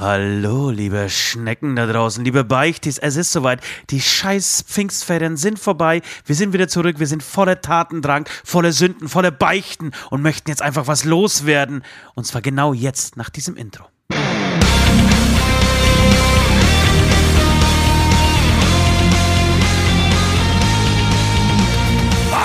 Hallo, liebe Schnecken da draußen, liebe Beichtis, es ist soweit. Die scheiß Pfingstferien sind vorbei. Wir sind wieder zurück. Wir sind voller Tatendrang, voller Sünden, voller Beichten und möchten jetzt einfach was loswerden. Und zwar genau jetzt, nach diesem Intro.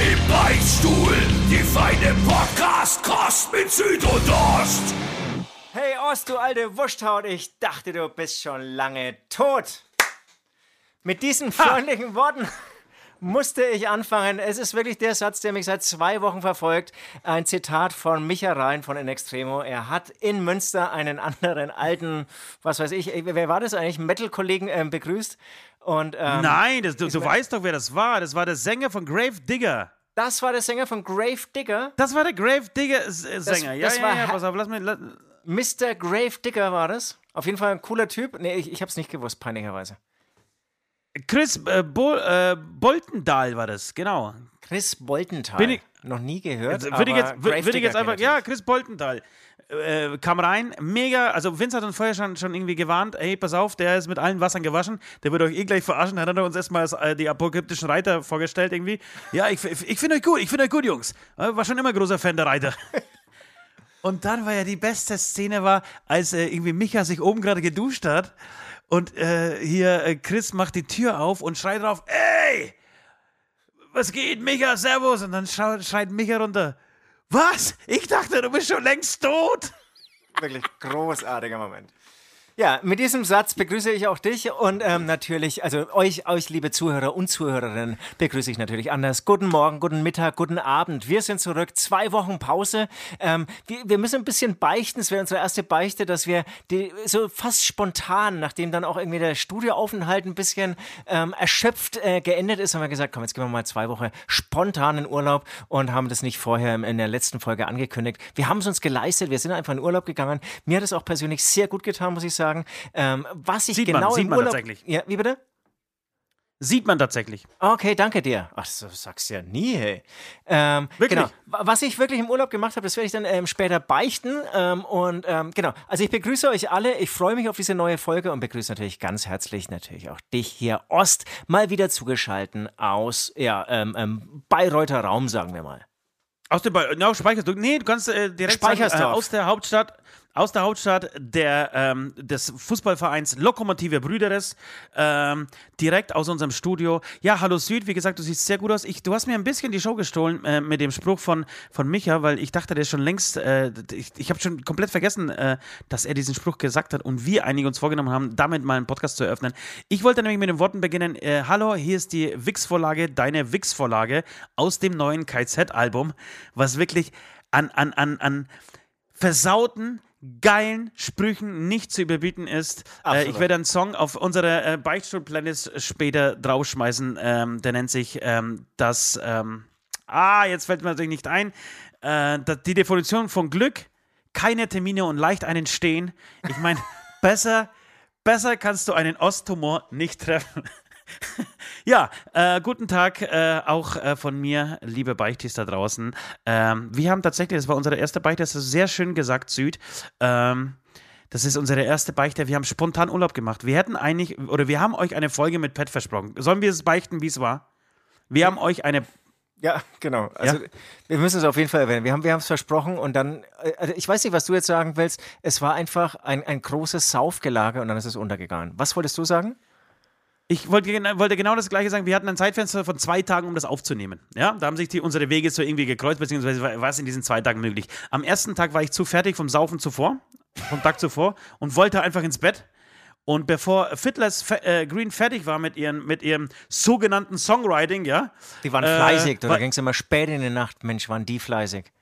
Im Beichtstuhl, die feine Podcast-Kost mit Süd und Ost. Hey Ost, du alte Wursthaut, ich dachte, du bist schon lange tot. Mit diesen freundlichen Worten musste ich anfangen. Es ist wirklich der Satz, der mich seit zwei Wochen verfolgt. Ein Zitat von Micha Rhein von In Extremo. Er hat in Münster einen anderen alten, was weiß ich, wer war das eigentlich, Metal-Kollegen äh, begrüßt. Und, ähm, Nein, das, du, du weißt doch, wer das war. Das war der Sänger von Grave Digger. Das war der Sänger von Grave Digger. Das war der Grave Digger Sänger. ja, das ja, war ja, pass auf, lass mich. Lass, Mr. Grave Digger war das. Auf jeden Fall ein cooler Typ. Nee, ich, ich hab's nicht gewusst, peinlicherweise. Chris äh, Bol, äh, Boltendahl war das, genau. Chris Boltenthal. Bin ich- Noch nie gehört. Würde ich jetzt, Grave würd ich jetzt einfach, ja. Chris Boltenthal. Äh, kam rein, mega, also Vince hat uns vorher schon, schon irgendwie gewarnt, ey, pass auf, der ist mit allen Wassern gewaschen, der wird euch eh gleich verarschen, hat er uns erstmal äh, die apokalyptischen Reiter vorgestellt irgendwie. Ja, ich, ich, finde euch gut, ich finde euch gut, Jungs. Äh, War schon immer großer Fan der Reiter. Und dann war ja die beste Szene war, als äh, irgendwie Micha sich oben gerade geduscht hat und äh, hier äh, Chris macht die Tür auf und schreit drauf, ey, was geht, Micha, servus. Und dann schreit Micha runter, was? Ich dachte, du bist schon längst tot. Wirklich großartiger Moment. Ja, mit diesem Satz begrüße ich auch dich und ähm, natürlich, also euch, euch, liebe Zuhörer und Zuhörerinnen, begrüße ich natürlich anders. Guten Morgen, guten Mittag, guten Abend. Wir sind zurück. Zwei Wochen Pause. Ähm, wir, wir müssen ein bisschen beichten. Es wäre unsere erste Beichte, dass wir die, so fast spontan, nachdem dann auch irgendwie der Studioaufenthalt ein bisschen ähm, erschöpft äh, geendet ist, haben wir gesagt, komm, jetzt gehen wir mal zwei Wochen spontan in Urlaub und haben das nicht vorher in der letzten Folge angekündigt. Wir haben es uns geleistet. Wir sind einfach in Urlaub gegangen. Mir hat es auch persönlich sehr gut getan, muss ich sagen. Ähm, was ich Sieht man, genau sieht im man Urlaub. tatsächlich. Ja, wie bitte? Sieht man tatsächlich. Okay, danke dir. Ach, so sagst du ja nie, hey. Ähm, Wirklich? Genau. Wa- Was ich wirklich im Urlaub gemacht habe, das werde ich dann ähm, später beichten. Ähm, und ähm, genau, also ich begrüße euch alle. Ich freue mich auf diese neue Folge und begrüße natürlich ganz herzlich natürlich auch dich hier, Ost, mal wieder zugeschalten aus ja, ähm, ähm, Bayreuther Raum, sagen wir mal. Aus dem ba no, Speichersdorf. Nee, du kannst äh, direkt sagen, äh, aus der Hauptstadt, aus der Hauptstadt der, ähm, des Fußballvereins Lokomotive Brüderes, ähm, direkt aus unserem Studio. Ja, hallo Süd, wie gesagt, du siehst sehr gut aus. Ich, du hast mir ein bisschen die Show gestohlen äh, mit dem Spruch von, von Micha, weil ich dachte, der ist schon längst, äh, ich, ich habe schon komplett vergessen, äh, dass er diesen Spruch gesagt hat und wir einige uns vorgenommen haben, damit mal einen Podcast zu eröffnen. Ich wollte nämlich mit den Worten beginnen, äh, hallo, hier ist die Wix-Vorlage, deine Wix-Vorlage aus dem neuen KZ-Album, was wirklich an, an, an, an versauten, geilen Sprüchen nicht zu überbieten ist. Äh, ich werde einen Song auf unsere äh, Beichtstuhl-Playlist später draufschmeißen. Ähm, der nennt sich ähm, das. Ähm, ah, jetzt fällt mir natürlich nicht ein. Äh, die Definition von Glück: keine Termine und leicht einen stehen. Ich meine, besser, besser kannst du einen Osttumor nicht treffen. Ja, äh, guten Tag äh, auch äh, von mir, liebe Beichtis da draußen. Ähm, wir haben tatsächlich, das war unsere erste Beichte, das ist sehr schön gesagt, Süd. Ähm, das ist unsere erste Beichte. Wir haben spontan Urlaub gemacht. Wir hätten eigentlich, oder wir haben euch eine Folge mit Pet versprochen. Sollen wir es beichten, wie es war? Wir haben euch eine. Ja, genau. Also Ja? wir müssen es auf jeden Fall erwähnen. Wir haben wir es versprochen und dann, also ich weiß nicht, was du jetzt sagen willst. Es war einfach ein, ein großes Saufgelage und dann ist es untergegangen. Was wolltest du sagen? Ich wollte, wollte genau das Gleiche sagen. Wir hatten ein Zeitfenster von zwei Tagen, um das aufzunehmen. Ja, da haben sich die, unsere Wege so irgendwie gekreuzt, beziehungsweise war es in diesen zwei Tagen möglich. Am ersten Tag war ich zu fertig vom Saufen zuvor, vom Tag zuvor, und wollte einfach ins Bett. Und bevor Fiddlers äh, Green fertig war mit, ihren, mit ihrem sogenannten Songwriting, ja, Die waren Äh, fleißig, wa- da ging es immer spät in die Nacht. Mensch, waren die fleißig.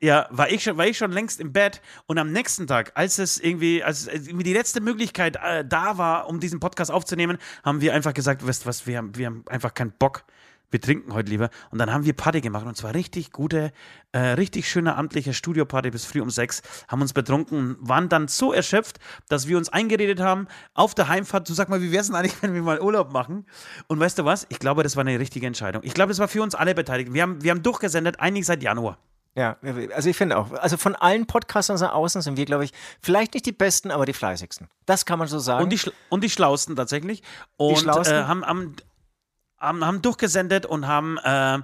Ja, war ich schon, war ich schon längst im Bett und am nächsten Tag, als es irgendwie, als irgendwie die letzte Möglichkeit äh, da war, um diesen Podcast aufzunehmen, haben wir einfach gesagt, weißt was, wir haben, wir haben einfach keinen Bock. Wir trinken heute lieber. Und dann haben wir Party gemacht und zwar richtig gute, äh, richtig schöne amtliche Studioparty bis früh um sechs. Haben uns betrunken, waren dann so erschöpft, dass wir uns eingeredet haben auf der Heimfahrt. Du sag mal, wie wäre es denn eigentlich, wenn wir mal Urlaub machen? Und weißt du was? Ich glaube, das war eine richtige Entscheidung. Ich glaube, das war für uns alle beteiligt. Wir haben, wir haben durchgesendet, eigentlich seit Januar. Ja, also ich finde auch, also von allen Podcastern da außen sind wir, glaube ich, vielleicht nicht die besten, aber die fleißigsten. Das kann man so sagen. Und die, Schla- und die Schlausten tatsächlich. Und Schlausten? Äh, haben, haben, haben, haben durchgesendet und haben äh,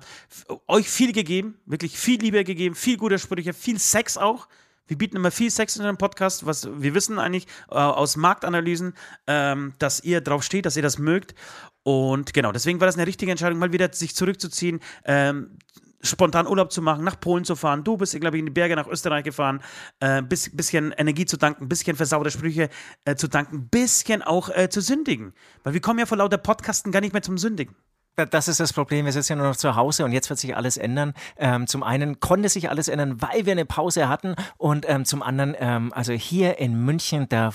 euch viel gegeben, wirklich viel Liebe gegeben, viel gute Sprüche, viel Sex auch. Wir bieten immer viel Sex in dem Podcast, was wir wissen eigentlich äh, aus Marktanalysen, ähm, dass ihr drauf steht, dass ihr das mögt. Und genau, deswegen war das eine richtige Entscheidung, mal wieder sich zurückzuziehen, ähm, spontan Urlaub zu machen, nach Polen zu fahren. Du bist, glaube ich, in die Berge nach Österreich gefahren, äh, bis, bisschen Energie zu tanken, bisschen versaute Sprüche äh, zu tanken, bisschen auch äh, zu sündigen. Weil wir kommen ja vor lauter Podcasten gar nicht mehr zum Sündigen. Da- Das ist das Problem. Wir sitzen ja nur noch zu Hause und jetzt wird sich alles ändern. Ähm, zum einen konnte sich alles ändern, weil wir eine Pause hatten und ähm, zum anderen, ähm, also hier in München, da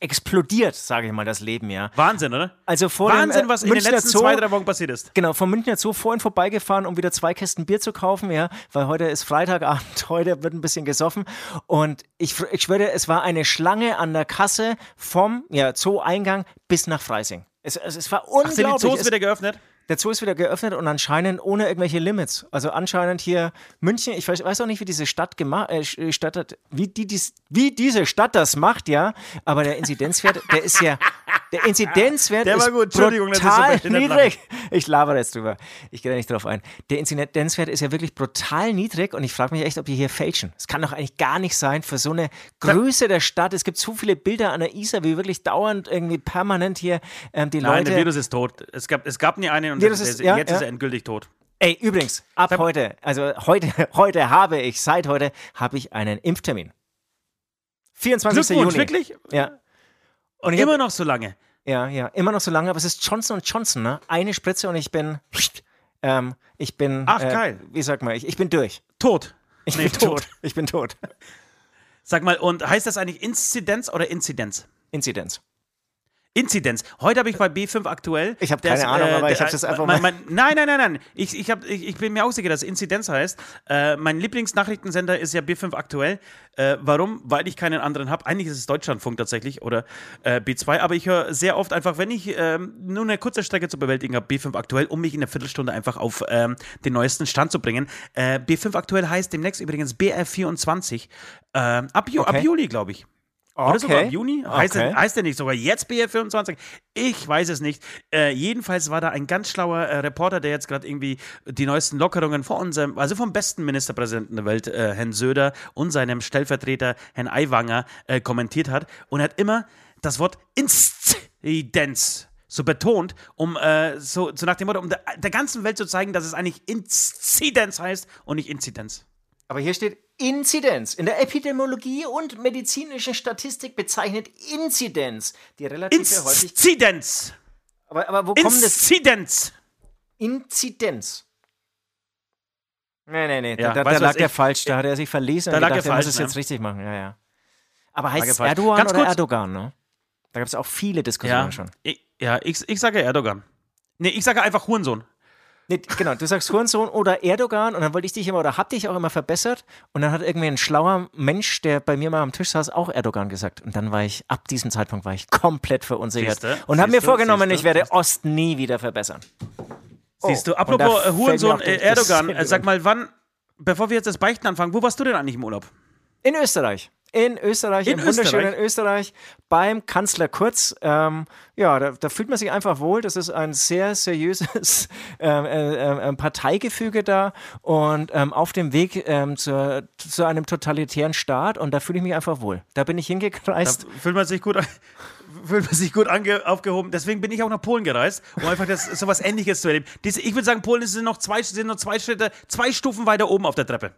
explodiert, sage ich mal, das Leben, ja. Wahnsinn, oder? Also vor Wahnsinn, dem, äh, was in den Münchner letzten Zoo- zwei, drei Wochen passiert ist. Genau, vom Münchner Zoo vorhin vorbeigefahren, um wieder zwei Kästen Bier zu kaufen, ja, weil heute ist Freitagabend, heute wird ein bisschen gesoffen. Und ich, ich schwöre, es war eine Schlange an der Kasse vom ja, Zoo-Eingang bis nach Freising. Es, es, es war Ach, sind die unglaublich. Zoos es, wieder geöffnet? Der Zoo ist wieder geöffnet und anscheinend ohne irgendwelche Limits. Also anscheinend hier München, ich weiß, auch nicht, wie diese Stadt gemacht, äh, Stadt hat, wie, die, dies, wie diese Stadt das macht, ja. Aber der Inzidenzwert, der ist ja, der Inzidenzwert Der ist gut. Brutal niedrig. Ich labere jetzt drüber. Ich gehe da nicht drauf ein. Der Inzidenzwert ist ja wirklich brutal niedrig und ich frage mich echt, ob die hier fälschen. Es kann doch eigentlich gar nicht sein für so eine Größe der Stadt. Es gibt so viele Bilder an der Isar, wie wirklich dauernd irgendwie permanent hier ähm, die Nein, Leute. der Virus ist tot. Es gab, es gab nie einen und Virus der- ist- ja, jetzt ja. ist er endgültig tot. Ey, übrigens, ab heute, also heute, heute habe ich, seit heute habe ich einen Impftermin. 24. Glückwunsch, Juni. wirklich? Ja. Und Immer hab, noch so lange. ja, ja, immer noch so lange, aber es ist Johnson Johnson, ne? Eine Spritze und ich bin, ähm, ich bin, Ach, äh, geil. wie sagt man, ich, ich bin durch. Tot. Ich Nee, bin tot. Ich bin tot. Sag mal, und heißt das eigentlich Inzidenz oder Inzidenz? Inzidenz. Inzidenz. Heute habe ich bei B5 aktuell. Ich habe der keine Ahnung, aber der- ich habe das einfach mein, mal. mein, Nein, nein, nein, nein. Ich, ich, hab, ich, ich bin mir auch sicher, dass Inzidenz heißt. Äh, mein Lieblingsnachrichtensender ist ja B5 aktuell. Äh, warum? Weil ich keinen anderen habe. Eigentlich ist es Deutschlandfunk tatsächlich oder äh, B2, aber ich höre sehr oft einfach, wenn ich ähm, nur eine kurze Strecke zu bewältigen habe, B5 aktuell, um mich in einer Viertelstunde einfach auf ähm, den neuesten Stand zu bringen. Äh, B5 aktuell heißt demnächst übrigens BR24. Ähm, ab, Ju ab Okay. Juli, glaube ich. Oder sogar im Juni? Heißt, Okay. der, heißt der nicht sogar jetzt BR24? Ich weiß es nicht. Äh, jedenfalls war da ein ganz schlauer äh, Reporter, der jetzt gerade irgendwie die neuesten Lockerungen von unserem, also vom besten Ministerpräsidenten der Welt, äh, Herrn Söder und seinem Stellvertreter Herrn Aiwanger äh, kommentiert hat und hat immer das Wort Inzidenz so betont, um äh, so, so nach dem Motto, um der, der ganzen Welt zu zeigen, dass es eigentlich Inzidenz heißt und nicht Inzidenz. Aber hier steht Inzidenz. In der Epidemiologie und medizinischen Statistik bezeichnet Inzidenz die relative Häufigkeit. Inzidenz! Aber, aber wo kommt das? Inzidenz! Inzidenz. Nee, nee, nee, Ja, da, da, da lag der ich- falsch. Da hat er sich verlesen Da und lag gedacht, er er muss falsch, es ne? jetzt richtig machen. Ja, ja. Aber er heißt es falsch. Erdogan Ganz oder kurz. Erdogan, ne? Da gab es auch viele Diskussionen Ja, schon. ich, ja ich, ich sage Erdogan. Nee, ich sage einfach Hurensohn. Nee, genau, du sagst Hurensohn oder Erdogan und dann wollte ich dich immer oder hab dich auch immer verbessert und dann hat irgendwie ein schlauer Mensch, der bei mir mal am Tisch saß, auch Erdogan gesagt und dann war ich, ab diesem Zeitpunkt war ich komplett verunsichert Siehste, und habe mir vorgenommen, siehste, ich werde siehste. Ost nie wieder verbessern. Siehst du, und apropos äh, Hurensohn, äh, Erdogan, äh, sag mal, wann, bevor wir jetzt das Beichten anfangen, wo warst du denn eigentlich im Urlaub? In Österreich. In Österreich, In im wunderschönen Österreich? Österreich, beim Kanzler Kurz. Ähm, ja, da, da fühlt man sich einfach wohl. Das ist ein sehr seriöses ähm, äh, äh, Parteigefüge da und ähm, auf dem Weg ähm, zur, zu einem totalitären Staat und da fühle ich mich einfach wohl. Da bin ich Da hingekreist. fühlt man sich gut, fühlt man sich gut aufgehoben. Deswegen bin ich auch nach Polen gereist, um einfach das, so was Ähnliches zu erleben. Diese, ich würde sagen, Polen sind noch, zwei, sind noch zwei Schritte, zwei Stufen weiter oben auf der Treppe.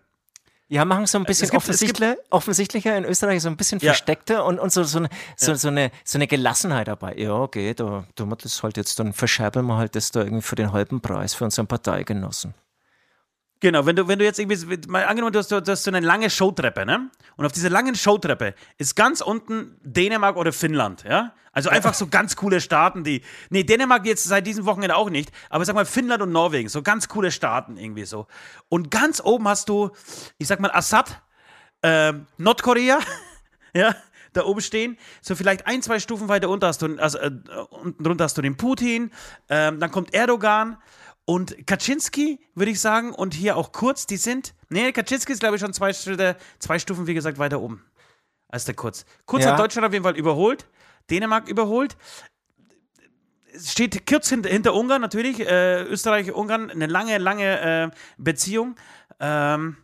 Ja, machen so ein bisschen gibt- es gibt- offensichtlicher, offensichtlicher in Österreich, so ein bisschen Ja. versteckter und, und so, so, eine, so, so, eine, so eine Gelassenheit dabei. Ja, okay, da tun wir das halt jetzt, dann verscherbeln wir halt das da irgendwie für den halben Preis für unseren Parteigenossen. Genau, wenn du, wenn du jetzt irgendwie, mal angenommen, du hast, du hast so eine lange Showtreppe, ne? Und auf dieser langen Showtreppe ist ganz unten Dänemark oder Finnland, ja? Also einfach so ganz coole Staaten, die. Nee, Dänemark jetzt seit diesem Wochenende auch nicht, aber sag mal Finnland und Norwegen, so ganz coole Staaten irgendwie so. Und ganz oben hast du, ich sag mal, Assad, äh, Nordkorea, ja, da oben stehen. So vielleicht ein, zwei Stufen weiter unter hast du, also, äh, unten drunter hast du den Putin, ähm, dann kommt Erdogan und Kaczynski, würde ich sagen, und hier auch Kurz, die sind. Nee, Kaczynski ist, glaube ich, schon zwei, zwei Stufen, wie gesagt, weiter oben als der Kurz. Kurz Ja. hat Deutschland auf jeden Fall überholt, Dänemark überholt. Es steht Kurz hinter, hinter Ungarn natürlich, äh, Österreich, Ungarn, eine lange, lange äh, Beziehung ähm,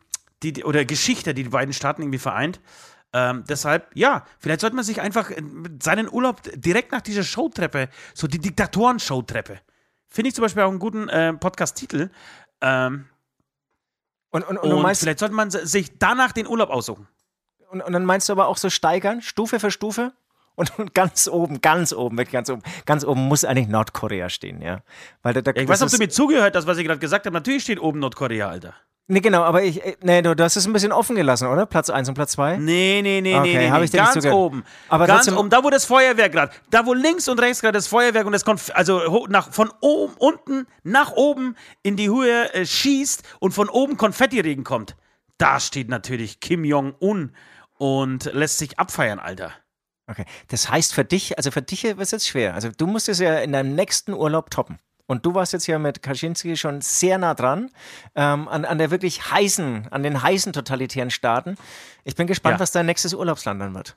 die, die- oder Geschichte, die die beiden Staaten irgendwie vereint. Ähm, deshalb, ja, vielleicht sollte man sich einfach äh, seinen Urlaub direkt nach dieser Showtreppe, so die Diktatoren-Showtreppe, finde ich zum Beispiel auch einen guten äh, Podcast-Titel. Ähm, Und, und, und, und meinst, vielleicht sollte man sich danach den Urlaub aussuchen. und, und dann meinst du aber auch so steigern, Stufe für Stufe? Und, und ganz oben, ganz oben, wirklich ganz oben, ganz oben muss eigentlich Nordkorea stehen, ja. Weil da, da, Ja, ich weiß ob du mir zugehört hast, was ich gerade gesagt habe. Natürlich steht oben Nordkorea, Alter. Nee, genau, aber ich, äh, nee, du, du hast es ein bisschen offen gelassen, oder? Platz 1 und Platz 2? Nee, nee, nee, Okay, nee, nee. ich Ganz zugehört. oben. Aber Ganz trotzdem- oben, da wo das Feuerwerk gerade, da wo links und rechts gerade das Feuerwerk und das Konf also nach, von oben, unten nach oben in die Höhe äh, schießt und von oben Konfettiregen kommt. Da steht natürlich Kim Jong-un und lässt sich abfeiern, Alter. Okay. Das heißt für dich, also für dich wird es jetzt schwer. Also du musst es ja in deinem nächsten Urlaub toppen. Und du warst jetzt ja mit Kaczynski schon sehr nah dran, ähm, an, an der wirklich heißen, an den heißen totalitären Staaten. Ich bin gespannt, Ja. was dein nächstes Urlaubsland dann wird.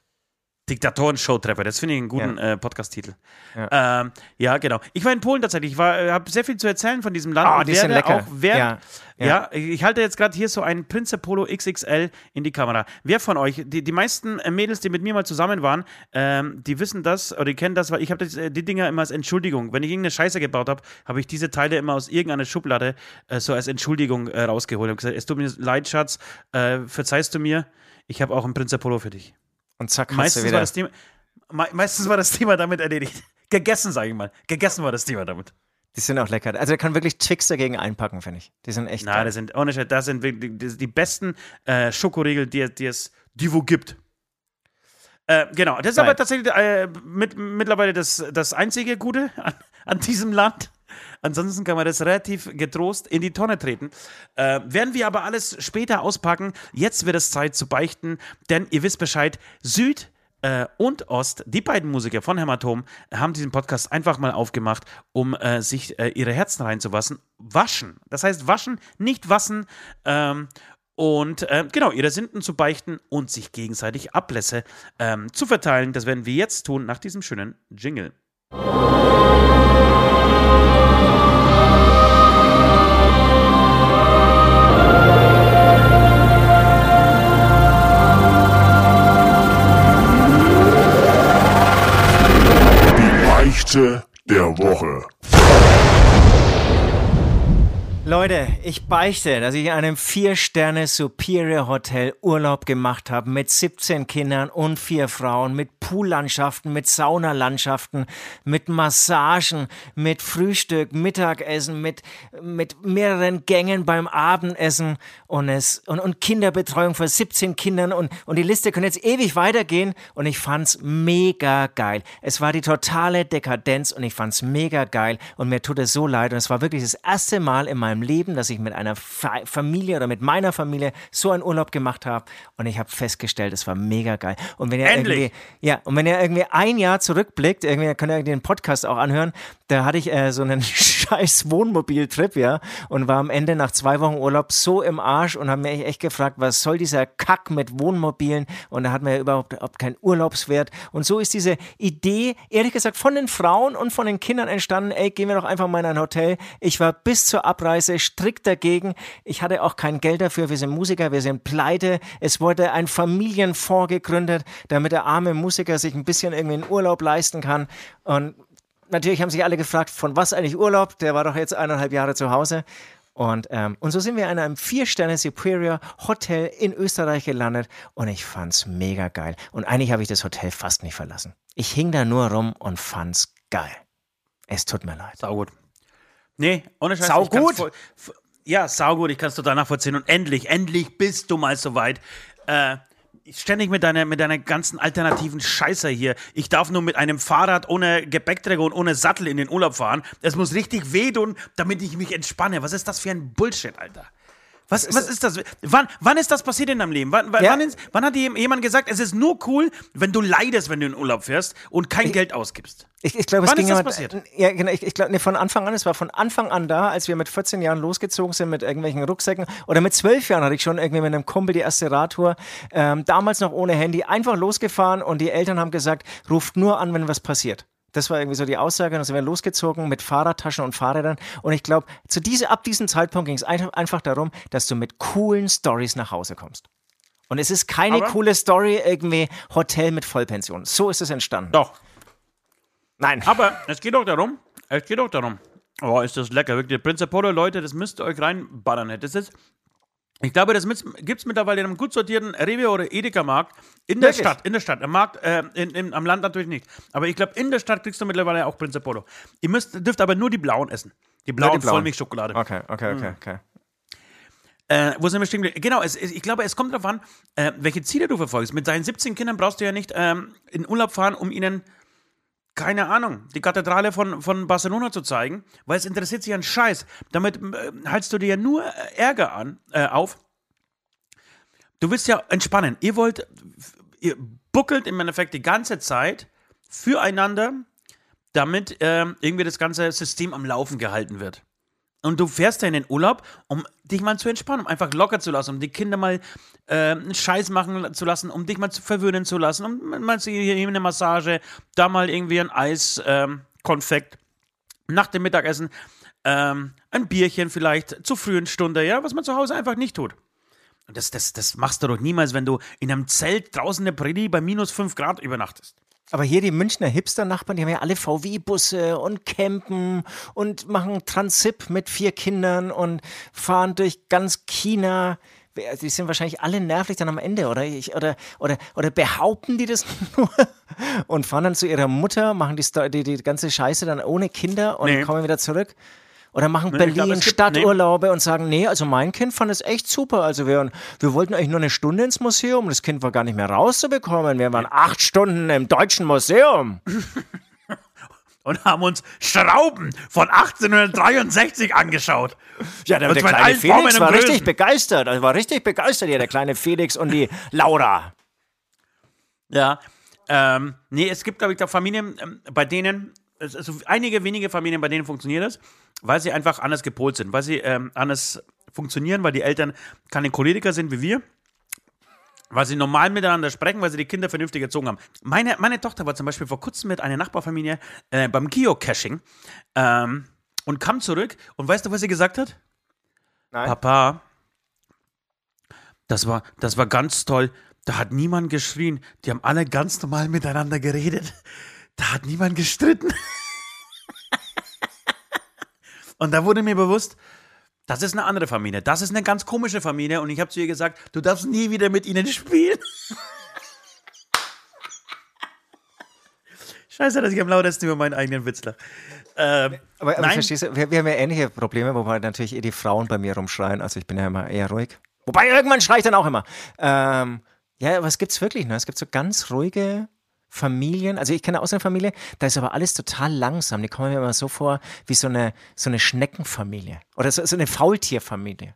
Diktatoren-Showtrepper, das finde ich einen guten Ja. äh, Podcast-Titel. Ja. Ähm, ja, genau. Ich war in Polen tatsächlich. Ich äh, habe sehr viel zu erzählen von diesem Land. Ah, und die sind lecker. Auch, wer, Ja, ja, ich halte jetzt gerade hier so ein Prinze Polo XXL in die Kamera. Wer von euch, die, die meisten äh, Mädels, die mit mir mal zusammen waren, ähm, die wissen das oder die kennen das, weil ich habe äh, die Dinger immer als Entschuldigung. Wenn ich irgendeine Scheiße gebaut habe, habe ich diese Teile immer aus irgendeiner Schublade äh, so als Entschuldigung äh, rausgeholt und gesagt, es tut mir leid, Schatz, verzeihst du mir, ich habe auch ein Prinze Polo für dich. Und zack, Meistens wieder. war, das Thema, me meistens war das Thema damit erledigt. Gegessen, sage ich mal. Gegessen war das Thema damit. Die sind auch lecker. Also da kann wirklich Twix dagegen einpacken, finde ich. Die sind echt Na, das sind, ohne Scheiß, das sind wirklich die, die besten äh, Schokoriegel, die, die es die wo gibt. Äh, genau, das ist Geil. aber tatsächlich äh, mit, mittlerweile das, das einzige Gute an, an diesem Land. Ansonsten kann man das relativ getrost in die Tonne treten. Äh, werden wir aber alles später auspacken. Jetzt wird es Zeit zu beichten, denn ihr wisst Bescheid, Süd äh, und Ost, die beiden Musiker von Hämatom, haben diesen Podcast einfach mal aufgemacht, um äh, sich äh, ihre Herzen reinzuwaschen. Waschen. Das heißt waschen, nicht wassen. Ähm, und äh, genau, ihre Sünden zu beichten und sich gegenseitig Ablässe ähm, zu verteilen. Das werden wir jetzt tun nach diesem schönen Jingle. Ich beichte, dass ich in einem Vier-Sterne-Superior Hotel Urlaub gemacht habe mit 17 Kindern und vier Frauen, mit Poollandschaften, mit Saunalandschaften, mit Massagen, mit Frühstück, Mittagessen, mit, mit mehreren Gängen beim Abendessen und, es, und, und Kinderbetreuung für 17 Kindern und, und die Liste kann jetzt ewig weitergehen und ich fand's mega geil. Es war die totale Dekadenz und ich fand's mega geil und mir tut es so leid und es war wirklich das erste Mal in meinem Leben, dass ich mit einer Fa Familie oder mit meiner Familie so einen Urlaub gemacht habe und ich habe festgestellt, es war mega geil. Und wenn ihr Endlich. irgendwie ja, und wenn ihr irgendwie ein Jahr zurückblickt, irgendwie könnt ihr den Podcast auch anhören, da hatte ich äh, so einen scheiß Wohnmobiltrip, ja, und war am Ende nach zwei Wochen Urlaub so im Arsch und habe mir echt gefragt, was soll dieser Kack mit Wohnmobilen? Und da hat man ja überhaupt, überhaupt keinen Urlaubswert. Und so ist diese Idee, ehrlich gesagt, von den Frauen und von den Kindern entstanden, ey, gehen wir doch einfach mal in ein Hotel. Ich war bis zur Abreise strikt dagegen. Ich hatte auch kein Geld dafür. Wir sind Musiker, wir sind pleite. Es wurde ein Familienfonds gegründet, damit der arme Musiker sich ein bisschen irgendwie einen Urlaub leisten kann. Und natürlich haben sich alle gefragt, von was eigentlich Urlaub? Der war doch jetzt eineinhalb Jahre zu Hause. Und, ähm, und so sind wir in einem Vier-Sterne-Superior-Hotel in Österreich gelandet und ich fand's mega geil. Und eigentlich habe ich das Hotel fast nicht verlassen. Ich hing da nur rum und fand's geil. Es tut mir leid. Sau gut. Nee, ohne Scheiß. Sau gut? voll- Ja, saugut, ich kann es total nachvollziehen. Und endlich, endlich bist du mal soweit. Äh, ständig mit deiner, mit deiner ganzen alternativen Scheiße hier. Ich darf nur mit einem Fahrrad ohne Gepäckträger und ohne Sattel in den Urlaub fahren. Es muss richtig wehtun, damit ich mich entspanne. Was ist das für ein Bullshit, Alter? Was, was ist das? Wann, wann ist das passiert in deinem Leben? Wann, wann, Ja. ist, wann hat dir jemand gesagt, es ist nur cool, wenn du leidest, wenn du in Urlaub fährst und kein Geld ausgibst? Ich, ich glaube, es ging ist das immer- passiert? Ja, genau. Ich, ich glaube, nee, von Anfang an. Es war von Anfang an da, als wir mit 14 Jahren losgezogen sind mit irgendwelchen Rucksäcken. Oder mit 12 Jahren hatte ich schon irgendwie mit einem Kumpel die erste Radtour. Ähm, damals noch ohne Handy. Einfach losgefahren und die Eltern haben gesagt, ruft nur an, wenn was passiert. Das war irgendwie so die Aussage. Dann sind wir losgezogen mit Fahrradtaschen und Fahrrädern. Und ich glaube, zu diese, ab diesem Zeitpunkt ging es einfach, einfach darum, dass du mit coolen Stories nach Hause kommst. Und es ist keine Aber- coole Story, irgendwie Hotel mit Vollpension. So ist es entstanden. Doch. Nein. Aber es geht doch darum, es geht doch darum. Oh, ist das lecker, wirklich. Prince Apollo, Leute, das müsst ihr euch reinballern. Das ist, ich glaube, das gibt es mittlerweile in einem gut sortierten Rewe oder Edeka-Markt in der Wirklich? Stadt. In der Stadt. Am Markt, äh, in, in, am Land natürlich nicht. Aber ich glaube, in der Stadt kriegst du mittlerweile auch Prince Apollo. Ihr müsst, dürft aber nur die blauen essen. Die blauen, blauen. Vollmilchschokolade. Okay, okay, Hm. okay, okay. Äh, wo sind wir stehen geblieben? Genau, es, ich glaube, es kommt darauf an, äh, welche Ziele du verfolgst. Mit deinen 17 Kindern brauchst du ja nicht ähm, in Urlaub fahren, um ihnen, keine Ahnung, die Kathedrale von, von Barcelona zu zeigen, weil es interessiert sich an Scheiß. Damit äh, haltst du dir ja nur äh, Ärger an, äh, auf. Du willst ja entspannen. Ihr wollt, ihr buckelt im Endeffekt die ganze Zeit füreinander, damit ähm, irgendwie das ganze System am Laufen gehalten wird. Und du fährst ja in den Urlaub, um dich mal zu entspannen, um einfach locker zu lassen, um die Kinder mal äh, einen Scheiß machen zu lassen, um dich mal zu verwöhnen zu lassen, um mal zu- hier eine Massage, da mal irgendwie ein Eis, ähm, nach dem Mittagessen, ähm, ein Bierchen vielleicht, zur frühen Stunde, ja, was man zu Hause einfach nicht tut. Und das, das, das machst du doch niemals, wenn du in einem Zelt draußen in der Prärie bei minus 5 Grad übernachtest. Aber hier die Münchner Hipster-Nachbarn, die haben ja alle VW-Busse und campen und machen Transip mit vier Kindern und fahren durch ganz China. Die sind wahrscheinlich alle nervlich dann am Ende, oder? Ich, oder, oder, oder behaupten die das nur und fahren dann zu ihrer Mutter, machen die, die, die ganze Scheiße dann ohne Kinder und Nee. kommen wieder zurück? Oder machen ich Berlin glaube, es gibt- Stadturlaube und sagen, nee, also mein Kind fand es echt super. Also wir, wir wollten eigentlich nur eine Stunde ins Museum. Das Kind war gar nicht mehr rauszubekommen. Wir waren acht Stunden im Deutschen Museum. Und haben uns Schrauben von 1863 angeschaut. Ja, der, der kleine Felix war Größen. richtig begeistert. Also war richtig begeistert hier, der kleine Felix und die Laura. Ja. Ähm, nee, es gibt, glaube ich, da Familien, ähm, bei denen, also einige wenige Familien, bei denen funktioniert das, weil sie einfach anders gepolt sind, weil sie ähm, anders funktionieren, weil die Eltern keine Choleriker sind wie wir. Weil sie normal miteinander sprechen, weil sie die Kinder vernünftig erzogen haben. Meine, meine Tochter war zum Beispiel vor kurzem mit einer Nachbarfamilie äh, beim Geocaching ähm, und kam zurück und weißt du, was sie gesagt hat? Nein. Papa, das war, das war ganz toll. Da hat niemand geschrien. Die haben alle ganz normal miteinander geredet. Da hat niemand gestritten. Und da wurde mir bewusst, das ist eine andere Familie. Das ist eine ganz komische Familie. Und ich habe zu ihr gesagt, du darfst nie wieder mit ihnen spielen. Scheiße, dass ich am lautesten über meinen eigenen Witz lache. Ähm, Aber, aber Nein. verstehst du, wir, wir haben ja ähnliche Probleme, wobei natürlich eh die Frauen bei mir rumschreien. Also ich bin ja immer eher ruhig. Wobei irgendwann schreit dann auch immer. Ähm, ja, aber es gibt's wirklich, ne? Es gibt so ganz ruhige Familien. Also ich kenne aus einer Familie, da ist aber alles total langsam. Die kommen mir immer so vor wie so eine, so eine Schneckenfamilie. Oder so, so eine Faultierfamilie.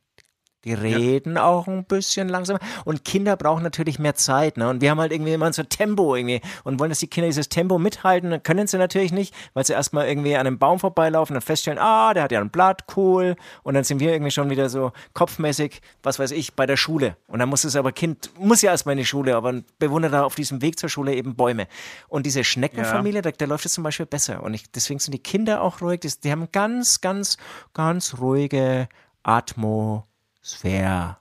Die reden auch ein bisschen langsamer. Und Kinder brauchen natürlich mehr Zeit. Ne? Und wir haben halt irgendwie immer so Tempo irgendwie und wollen, dass die Kinder dieses Tempo mithalten. Dann können sie natürlich nicht, weil sie erstmal irgendwie an einem Baum vorbeilaufen und feststellen, ah, der hat ja ein Blatt, cool. Und dann sind wir irgendwie schon wieder so kopfmäßig, was weiß ich, bei der Schule. Und dann muss es aber, Kind muss ja erstmal in die Schule, aber bewundert da auf diesem Weg zur Schule eben Bäume. Und diese Schneckenfamilie, da, da läuft es zum Beispiel besser. Und ich, deswegen sind die Kinder auch ruhig. Die, die haben ganz, ganz, ganz ruhige Atmosphäre.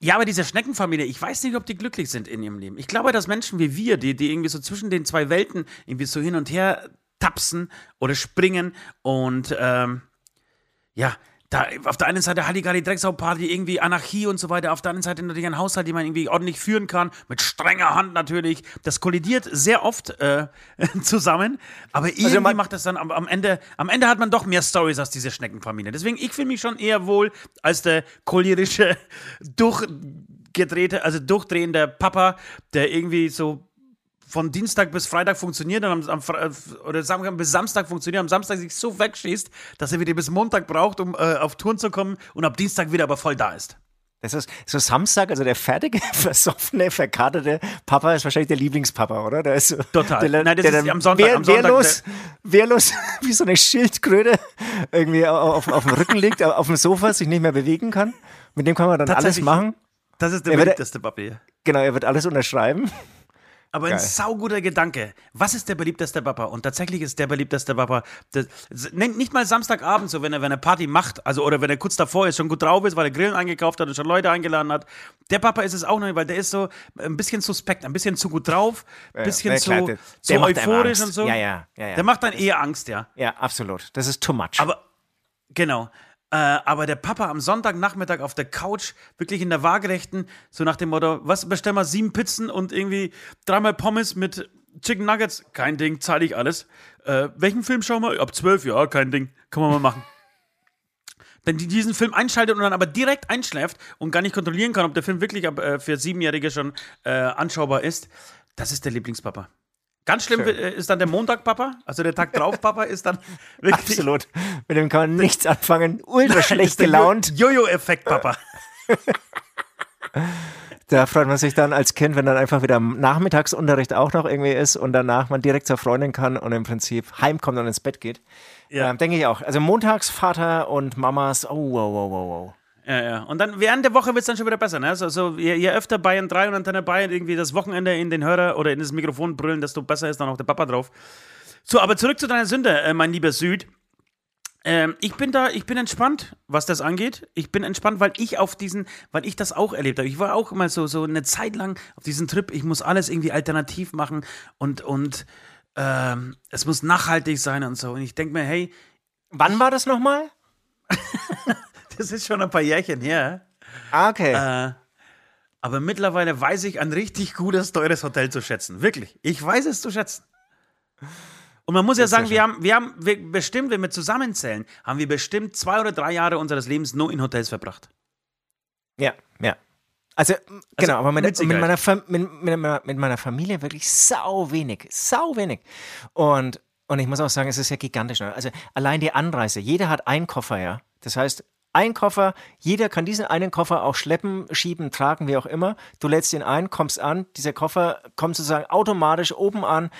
Ja, aber diese Schneckenfamilie, ich weiß nicht, ob die glücklich sind in ihrem Leben. Ich glaube, dass Menschen wie wir, die, die irgendwie so zwischen den zwei Welten irgendwie so hin und her tapsen oder springen und ähm, ja, da auf der einen Seite Halligalli Drecksau-Party, irgendwie Anarchie und so weiter, auf der anderen Seite natürlich ein Haushalt, den man irgendwie ordentlich führen kann, mit strenger Hand natürlich. Das kollidiert sehr oft äh, zusammen, aber irgendwie Also macht das dann am, am Ende, am Ende hat man doch mehr Stories als diese Schneckenfamilie. Deswegen, ich fühle mich schon eher wohl als der cholerische, durchgedrehte, also durchdrehende Papa, der irgendwie so von Dienstag bis Freitag funktioniert und am, am Fre- oder mal, bis Samstag funktioniert, am Samstag sich so wegschießt, dass er wieder bis Montag braucht, um äh, auf Touren zu kommen und ab Dienstag wieder aber voll da ist. Das ist so Samstag, also der fertige, versoffene, verkaterte Papa ist wahrscheinlich der Lieblingspapa, oder? Der ist so, Total. Der, Nein, das der ist am Sonntag- Wehr, am Sonntag wehrlos, wehrlos wie so eine Schildkröte irgendwie auf, auf dem Rücken liegt, auf dem Sofa, sich nicht mehr bewegen kann. Mit dem kann man dann alles machen. Das ist der Er beliebteste Papier. Genau, er wird alles unterschreiben. Aber ein Geil. sauguter Gedanke. Was ist der beliebteste Papa? Und tatsächlich ist der beliebteste Papa, das, nennt nicht mal Samstagabend so, wenn er, wenn er Party macht, also oder wenn er kurz davor ist, schon gut drauf ist, weil er Grillen eingekauft hat und schon Leute eingeladen hat. Der Papa ist es auch noch nicht, weil der ist so ein bisschen suspekt, ein bisschen zu gut drauf, ein bisschen ja, zu, klar, der- zu der euphorisch und so. Ja, ja, ja, ja. Der macht dann eher Angst, ja. Ja, absolut. Das ist too much. Aber, genau. Äh, aber der Papa am Sonntagnachmittag auf der Couch, wirklich in der Waagerechten, so nach dem Motto, was, bestell mal sieben Pizzen und irgendwie dreimal Pommes mit Chicken Nuggets, kein Ding, zahle ich alles. Äh, welchen Film schauen wir? Ab zwölf, ja, kein Ding, kann man mal machen. Dann die diesen Film einschaltet und dann aber direkt einschläft und gar nicht kontrollieren kann, ob der Film wirklich ab, äh, für Siebenjährige schon äh, anschaubar ist, das ist der Lieblingspapa. Ganz schlimm Schön. äh, ist dann der Montag-Papa, also der Tag drauf Papa ist dann wirklich absolut. Mit dem kann man nichts anfangen. Ultra schlecht gelaunt. Jo- Jojo-Effekt, Papa. Da freut man sich dann als Kind, wenn dann einfach wieder Nachmittagsunterricht auch noch irgendwie ist und danach man direkt zur Freundin kann und im Prinzip heimkommt und ins Bett geht. Ja. Ähm, Denke ich auch. Also montags Vater und Mamas, oh, wow, wow, wow, wow. Ja, ja. Und dann während der Woche wird es dann schon wieder besser. Ne? Also, so, je, je öfter Bayern 3 und Antenne Bayern irgendwie das Wochenende in den Hörer oder in das Mikrofon brüllen, desto besser ist dann auch der Papa drauf. So, aber zurück zu deiner Sünde, äh, mein lieber Süd. Ähm, ich bin da, ich bin entspannt, was das angeht. Ich bin entspannt, weil ich auf diesen, weil ich das auch erlebt habe. Ich war auch immer so, so eine Zeit lang auf diesem Trip, ich muss alles irgendwie alternativ machen und, und ähm, es muss nachhaltig sein und so. Und ich denke mir, hey, Wann war das nochmal? das ist schon ein paar Jährchen her. Ah, okay. Äh, aber mittlerweile weiß ich ein richtig gutes, teures Hotel zu schätzen. Wirklich. Ich weiß es zu schätzen. Und man muss ja sagen, wir haben, wir haben wir bestimmt, wenn wir zusammenzählen, haben wir bestimmt zwei oder drei Jahre unseres Lebens nur in Hotels verbracht. Ja, ja. Also, m, genau, aber mit, mit meiner mit, meiner- mit meiner Familie wirklich sau wenig. Sau wenig. Und, und ich muss auch sagen, es ist ja gigantisch. ne? Also, allein die Anreise. Jeder hat einen Koffer, ja. Das heißt, ein Koffer, jeder kann diesen einen Koffer auch schleppen, schieben, tragen, wie auch immer. Du lädst ihn ein, kommst an, dieser Koffer kommt sozusagen automatisch oben an.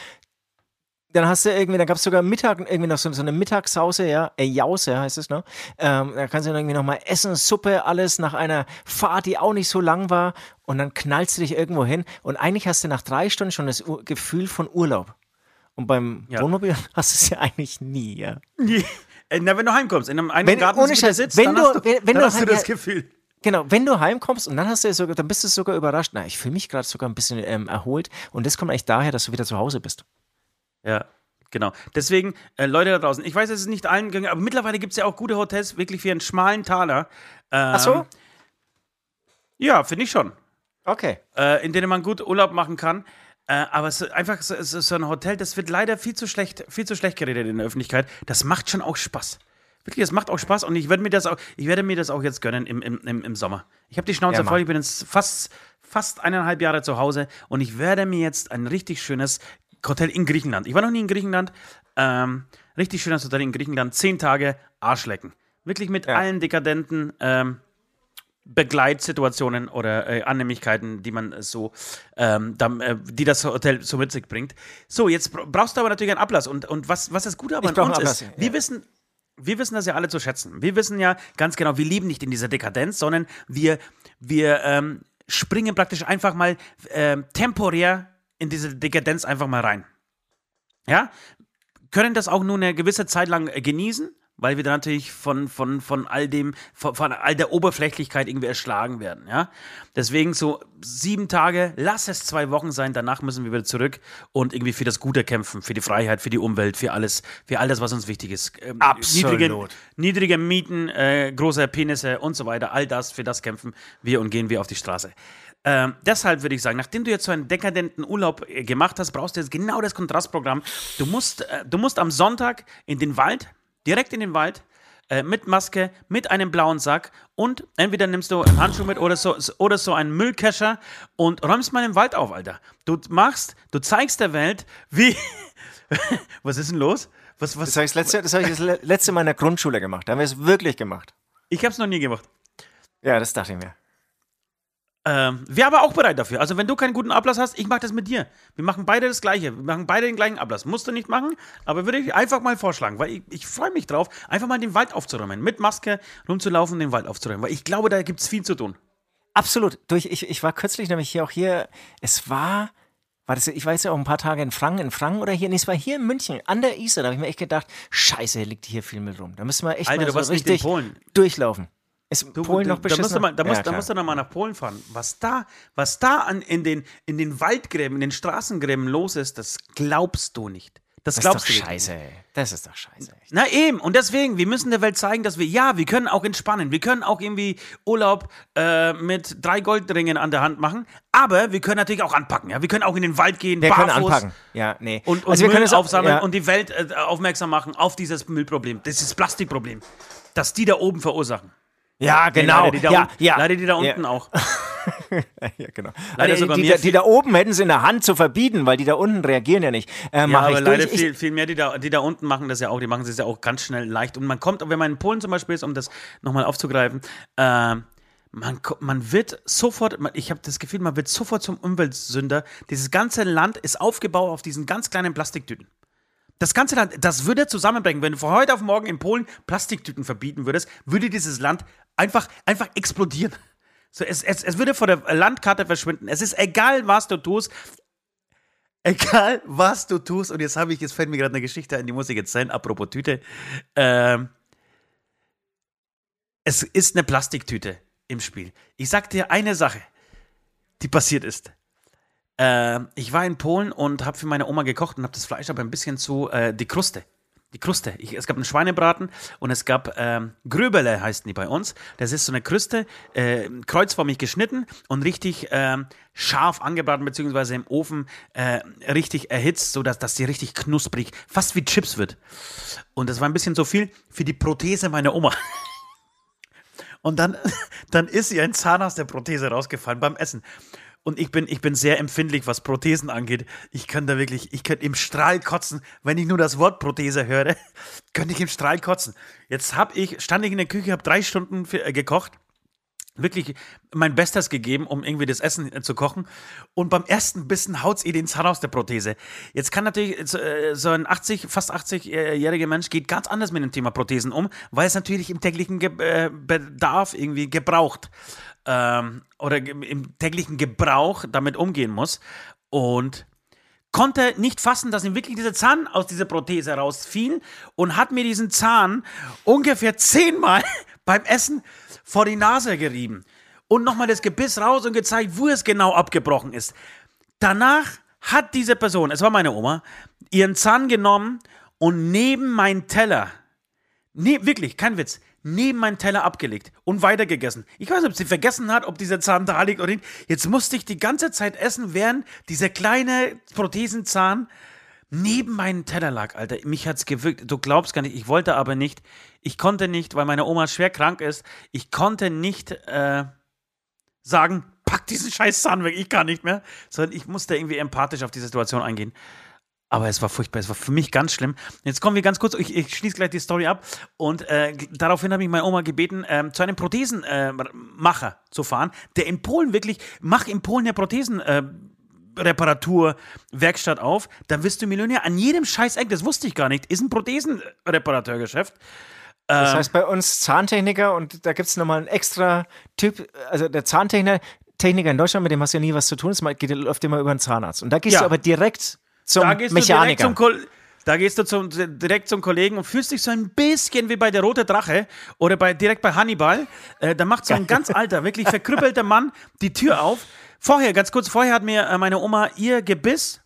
Dann hast du irgendwie, dann gab es sogar Mittag, irgendwie noch so, so eine Mittagssause, ja, äh, Jause heißt es, ne? Ähm, da kannst du dann irgendwie nochmal essen, Suppe, alles nach einer Fahrt, die auch nicht so lang war. Und dann knallst du dich irgendwo hin. Und eigentlich hast du nach drei Stunden schon das Gefühl von Urlaub. Und beim Ja. Wohnmobil hast du es ja eigentlich nie, ja. Äh, Na, wenn du heimkommst, in einem, einem Wenn- Garten ohne Scheiß, sitzt, wenn dann, du- hast du, wenn- wenn dann du hast du heim- das Gefühl. Genau, wenn du heimkommst und dann hast du sogar, dann bist du sogar überrascht. Na, ich fühle mich gerade sogar ein bisschen ähm, erholt. Und das kommt eigentlich daher, dass du wieder zu Hause bist. Ja, genau. Deswegen, äh, Leute da draußen, ich weiß, es ist nicht allen gegangen, aber mittlerweile gibt es ja auch gute Hotels, wirklich für einen schmalen Taler. Ähm, Ach so? Ja, finde ich schon. Okay. äh, in denen man gut Urlaub machen kann. Äh, aber es ist einfach so, es ist so ein Hotel, das wird leider viel zu schlecht, viel zu schlecht geredet in der Öffentlichkeit. Das macht schon auch Spaß. Wirklich, das macht auch Spaß und ich werde mir das auch, ich werde mir das auch jetzt gönnen im, im, im, im Sommer. Ich habe die Schnauze Ja, voll, ich bin jetzt fast, fast eineinhalb Jahre zu Hause und ich werde mir jetzt ein richtig schönes Hotel in Griechenland. Ich war noch nie in Griechenland. Ähm, richtig schönes Hotel in Griechenland. Zehn Tage Arschlecken. Wirklich mit Ja. allen dekadenten ähm, Begleitsituationen oder äh, Annehmlichkeiten, die man so, ähm, dann, äh, die das Hotel so mit sich bringt. So, jetzt bra- brauchst du aber natürlich einen Ablass. Und, und was, was das Gute aber Ich an uns einen ist, Ablass, wir ja. wissen, wir wissen das ja alle zu schätzen. Wir wissen ja ganz genau, wir leben nicht in dieser Dekadenz, sondern wir, wir ähm, springen praktisch einfach mal ähm, temporär in diese Dekadenz einfach mal rein. Ja? Können das auch nur eine gewisse Zeit lang äh, genießen, weil wir dann natürlich von, von, von all dem, von, von all der Oberflächlichkeit irgendwie erschlagen werden, ja. Deswegen so sieben Tage, lass es zwei Wochen sein, danach müssen wir wieder zurück und irgendwie für das Gute kämpfen, für die Freiheit, für die Umwelt, für alles, für all das, was uns wichtig ist. Ähm, Absolut. Niedrige, niedrige Mieten, äh, große Penisse und so weiter, all das, für das kämpfen wir und gehen wir auf die Straße. Ähm, deshalb würde ich sagen, nachdem du jetzt so einen dekadenten Urlaub äh, gemacht hast, brauchst du jetzt genau das Kontrastprogramm. Du musst, äh, du musst am Sonntag in den Wald, direkt in den Wald, äh, mit Maske, mit einem blauen Sack und entweder nimmst du einen Handschuh mit oder so, oder so einen Müllkescher und räumst mal den Wald auf, Alter. Du machst, du zeigst der Welt, wie. was ist denn los? Was, was? Das habe ich, das letzte, das hab ich das le- letzte Mal in der Grundschule gemacht. Da haben wir es wirklich gemacht. Ich hab's noch nie gemacht. Ja, das dachte ich mir. Ähm, Wäre aber auch bereit dafür. Also, wenn du keinen guten Ablass hast, ich mache das mit dir. Wir machen beide das Gleiche. Wir machen beide den gleichen Ablass. Musst du nicht machen, aber würde ich einfach mal vorschlagen, weil ich, ich freue mich drauf, einfach mal den Wald aufzuräumen. Mit Maske rumzulaufen, den Wald aufzuräumen. Weil ich glaube, da gibt es viel zu tun. Absolut. Durch, ich, ich war kürzlich nämlich hier auch hier, es war, war das, ich weiß ja auch ein paar Tage in Franken, in Franken oder hier, nee, es war hier in München, an der Isar, da habe ich mir echt gedacht, scheiße, hier liegt hier viel Müll rum. Da müssen wir echt Alter, mal du so warst nicht in richtig Polen. durchlaufen. Ist Du, Polen da, noch da musst mal, da musst, ja, da musst du noch mal nach Polen fahren. Was da, was da an, in, den, in den Waldgräben, in den Straßengräben los ist, das glaubst du nicht. Das, Das ist doch glaubst du nicht. scheiße, ey. Das ist doch scheiße. Echt. Na eben, und deswegen, wir müssen der Welt zeigen, dass wir, ja, wir können auch entspannen, wir können auch irgendwie Urlaub äh, mit drei Goldringen an der Hand machen, aber wir können natürlich auch anpacken, ja, wir können auch in den Wald gehen, Wir können barfuß anpacken. Ja, nee. und, und also wir können es aufsammeln ja. und die Welt äh, aufmerksam machen auf dieses Müllproblem, dieses Plastikproblem, das die da oben verursachen. Ja, genau. Leider die da, ja, unten, ja. leider die da Ja. unten auch. Ja, genau. Leider die, sogar die, die, die da oben hätten es in der Hand zu verbieten, weil die da unten reagieren ja nicht. Äh, Ja, aber leider durch. Viel, viel mehr, die da, die da unten machen das ja auch, die machen es ja auch ganz schnell leicht. Und man kommt, wenn man in Polen zum Beispiel ist, um das nochmal aufzugreifen, ähm, man, man wird sofort, ich habe das Gefühl, man wird sofort zum Umweltsünder. Dieses ganze Land ist aufgebaut auf diesen ganz kleinen Plastiktüten. Das ganze Land, das würde zusammenbrechen. Wenn du von heute auf morgen in Polen Plastiktüten verbieten würdest, würde dieses Land einfach, einfach explodieren. So, es, es, es würde von der Landkarte verschwinden. Es ist egal, was du tust. Egal, was du tust. Und jetzt habe ich, jetzt fällt mir gerade eine Geschichte ein, die muss ich jetzt sein, apropos Tüte. Ähm, es ist eine Plastiktüte im Spiel. Ich sag dir eine Sache, die passiert ist. Ähm, ich war in Polen und habe für meine Oma gekocht und habe das Fleisch aber ein bisschen zu, äh, die Kruste. Die Kruste. Ich, es gab einen Schweinebraten und es gab ähm, Gröbele, heißen die bei uns. Das ist so eine Kruste, äh, kreuzförmig geschnitten und richtig ähm, scharf angebraten, beziehungsweise im Ofen äh, richtig erhitzt, sodass dass die richtig knusprig, fast wie Chips wird. Und das war ein bisschen so viel für die Prothese meiner Oma. Und dann, dann ist ihr ein Zahn aus der Prothese rausgefallen beim Essen. Und ich bin, ich bin sehr empfindlich, was Prothesen angeht. Ich kann da wirklich, ich könnte im Strahl kotzen, wenn ich nur das Wort Prothese höre, könnte ich im Strahl kotzen. Jetzt hab ich, stand ich in der Küche, habe drei Stunden für, äh, gekocht, wirklich mein Bestes gegeben, um irgendwie das Essen äh, zu kochen. Und beim ersten Bissen haut's ihr den Zahn aus der Prothese. Jetzt kann natürlich so, äh, so ein 80, fast 80-jähriger Mensch geht ganz anders mit dem Thema Prothesen um, weil es natürlich im täglichen Ge äh, Bedarf irgendwie gebraucht ähm, oder im täglichen Gebrauch damit umgehen muss. Und konnte nicht fassen, dass ihm wirklich dieser Zahn aus dieser Prothese rausfiel und hat mir diesen Zahn ungefähr zehnmal beim Essen vor die Nase gerieben und nochmal das Gebiss raus und gezeigt, wo es genau abgebrochen ist. Danach hat diese Person, es war meine Oma, ihren Zahn genommen und neben meinen Teller, ne, wirklich, kein Witz, neben meinen Teller abgelegt und weitergegessen. Ich weiß nicht, ob sie vergessen hat, ob dieser Zahn da liegt oder nicht. Jetzt musste ich die ganze Zeit essen, während dieser kleine Prothesenzahn neben meinem Teller lag, Alter. Mich hat's gewirkt. Du glaubst gar nicht. Ich wollte aber nicht. Ich konnte nicht, weil meine Oma schwer krank ist. Ich konnte nicht äh, sagen, pack diesen scheiß Zahn weg. Ich kann nicht mehr. Sondern ich musste irgendwie empathisch auf die Situation eingehen. Aber es war furchtbar, es war für mich ganz schlimm. Jetzt kommen wir ganz kurz, ich, ich schließe gleich die Story ab. Und äh, daraufhin habe ich meine Oma gebeten, ähm, zu einem Prothesenmacher äh, zu fahren, der in Polen wirklich, mach in Polen eine Prothesen. Äh, Reparaturwerkstatt auf, dann wirst du Millionär. An jedem scheiß Eck, das wusste ich gar nicht, ist ein Prothesenreparateurgeschäft. Das Ähm. heißt bei uns Zahntechniker und da gibt es nochmal einen extra Typ, also der Zahntechniker Techniker in Deutschland, mit dem hast du ja nie was zu tun, das geht, läuft immer über einen Zahnarzt. Und da gehst Ja. du aber direkt zum Da gehst du direkt Mechaniker. zum Da gehst du zum, direkt zum Kollegen und fühlst dich so ein bisschen wie bei der Rote Drache oder bei, direkt bei Hannibal. Äh, da macht so ein ganz alter, wirklich verkrüppelter Mann die Tür auf. Vorher, ganz kurz, vorher hat mir äh, meine Oma ihr Gebiss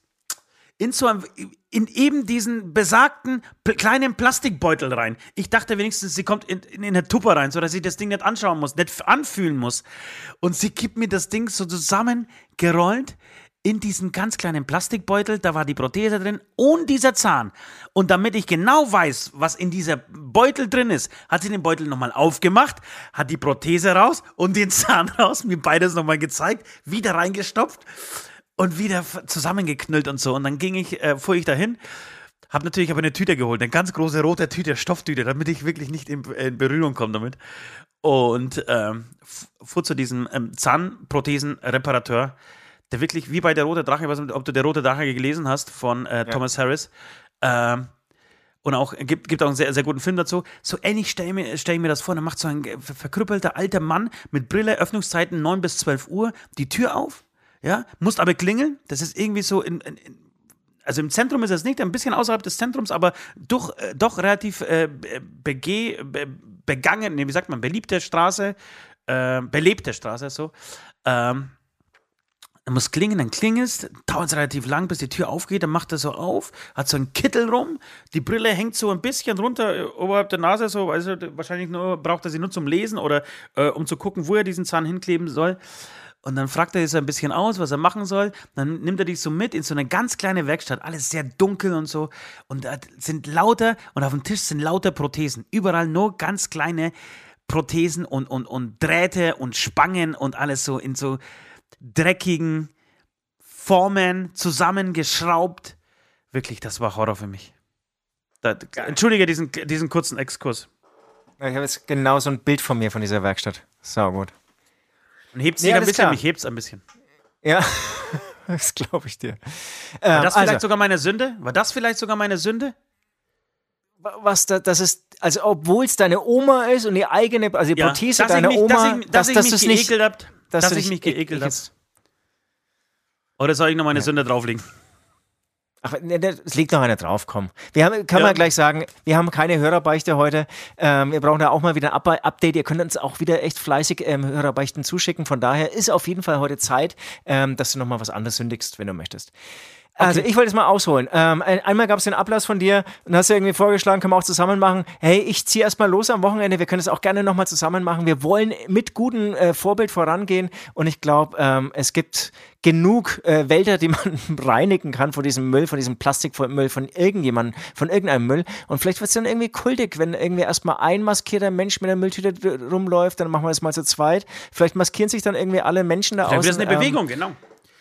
in so einem, in eben diesen besagten kleinen Plastikbeutel rein. Ich dachte wenigstens, sie kommt in, in, in eine Tupper rein, sodass ich das Ding nicht anschauen muss, nicht anfühlen muss. Und sie gibt mir das Ding so zusammengerollt in diesen ganz kleinen Plastikbeutel, da war die Prothese drin und dieser Zahn. Und damit ich genau weiß, was in dieser Beutel drin ist, hat sie den Beutel nochmal aufgemacht, hat die Prothese raus und den Zahn raus, mir beides nochmal gezeigt, wieder reingestopft und wieder zusammengeknüllt und so. Und dann ging ich, äh, fuhr ich dahin, habe natürlich aber eine Tüte geholt, eine ganz große rote Tüte, Stofftüte, damit ich wirklich nicht in, in Berührung komme damit. Und ähm, fuhr zu diesem ähm, Zahnprothesenreparateur, der wirklich wie bei der Rote Drache, ich weiß nicht, ob du der Rote Drache gelesen hast von äh, Thomas ja. Harris. Ähm, und auch gibt, gibt auch einen sehr, sehr guten Film dazu. So ähnlich stelle ich, mir, stell ich mir das vor. Dann macht so ein verkrüppelter alter Mann mit Brille, Öffnungszeiten 9 bis 12 Uhr, die Tür auf ja, musst aber klingeln. Das ist irgendwie so in, in, in also im Zentrum ist es nicht, ein bisschen außerhalb des Zentrums, aber doch, äh, doch relativ äh, bege, be, begangen, nee, wie sagt man, beliebte Straße, äh, belebte Straße, so. Ähm, er muss klingen, dann klingelst, dauert es relativ lang, bis die Tür aufgeht, dann macht er so auf, hat so einen Kittel rum, die Brille hängt so ein bisschen runter äh, oberhalb der Nase, so, also wahrscheinlich nur, braucht er sie nur zum Lesen oder äh, um zu gucken, wo er diesen Zahn hinkleben soll. Und dann fragt er sich so ein bisschen aus, was er machen soll. Dann nimmt er dich so mit in so eine ganz kleine Werkstatt, alles sehr dunkel und so. Und da sind lauter, und auf dem Tisch sind lauter Prothesen. Überall nur ganz kleine Prothesen und, und, und Drähte und Spangen und alles so in so dreckigen Formen zusammengeschraubt. Wirklich, das war Horror für mich. Da, entschuldige diesen, diesen kurzen Exkurs. Ich habe jetzt genau so ein Bild von mir von dieser Werkstatt. Sau gut. Und hebt sich nee, ein bisschen, klar. mich hebt es ein bisschen. Ja, das glaube ich dir. War ähm, das vielleicht also, sogar meine Sünde? War das vielleicht sogar meine Sünde? Was da, das ist, also obwohl es deine Oma ist und die eigene, also die ja, Prothese deiner mich, Oma, dass, ich, dass, dass, ich mich geekelt habe, dass, dass ich mich geekelt habe. Oder soll ich noch meine ja. Sünde drauflegen? Ach, ne, ne, es liegt noch einer drauf, komm. Wir haben, kann ja. man gleich sagen, wir haben keine Hörerbeichte heute. Ähm, wir brauchen da auch mal wieder ein Update. Ihr könnt uns auch wieder echt fleißig ähm, Hörerbeichten zuschicken. Von daher ist auf jeden Fall heute Zeit, ähm, dass du nochmal was anderes sündigst, wenn du möchtest. Also ich wollte es mal ausholen. Ähm, einmal gab es den Ablass von dir und hast du irgendwie vorgeschlagen, können wir auch zusammen machen. Hey, ich ziehe erstmal los am Wochenende, wir können es auch gerne nochmal zusammen machen. Wir wollen mit gutem äh, Vorbild vorangehen und ich glaube, ähm, es gibt genug äh, Wälder, die man reinigen kann von diesem Müll, von diesem Plastikmüll, von irgendjemandem, von irgendeinem Müll. Und vielleicht wird es dann irgendwie kultig, wenn irgendwie erstmal ein maskierter Mensch mit einer Mülltüte rumläuft, dann machen wir das mal zu zweit. Vielleicht maskieren sich dann irgendwie alle Menschen da aus. Dann wird das eine Bewegung, ähm, genau.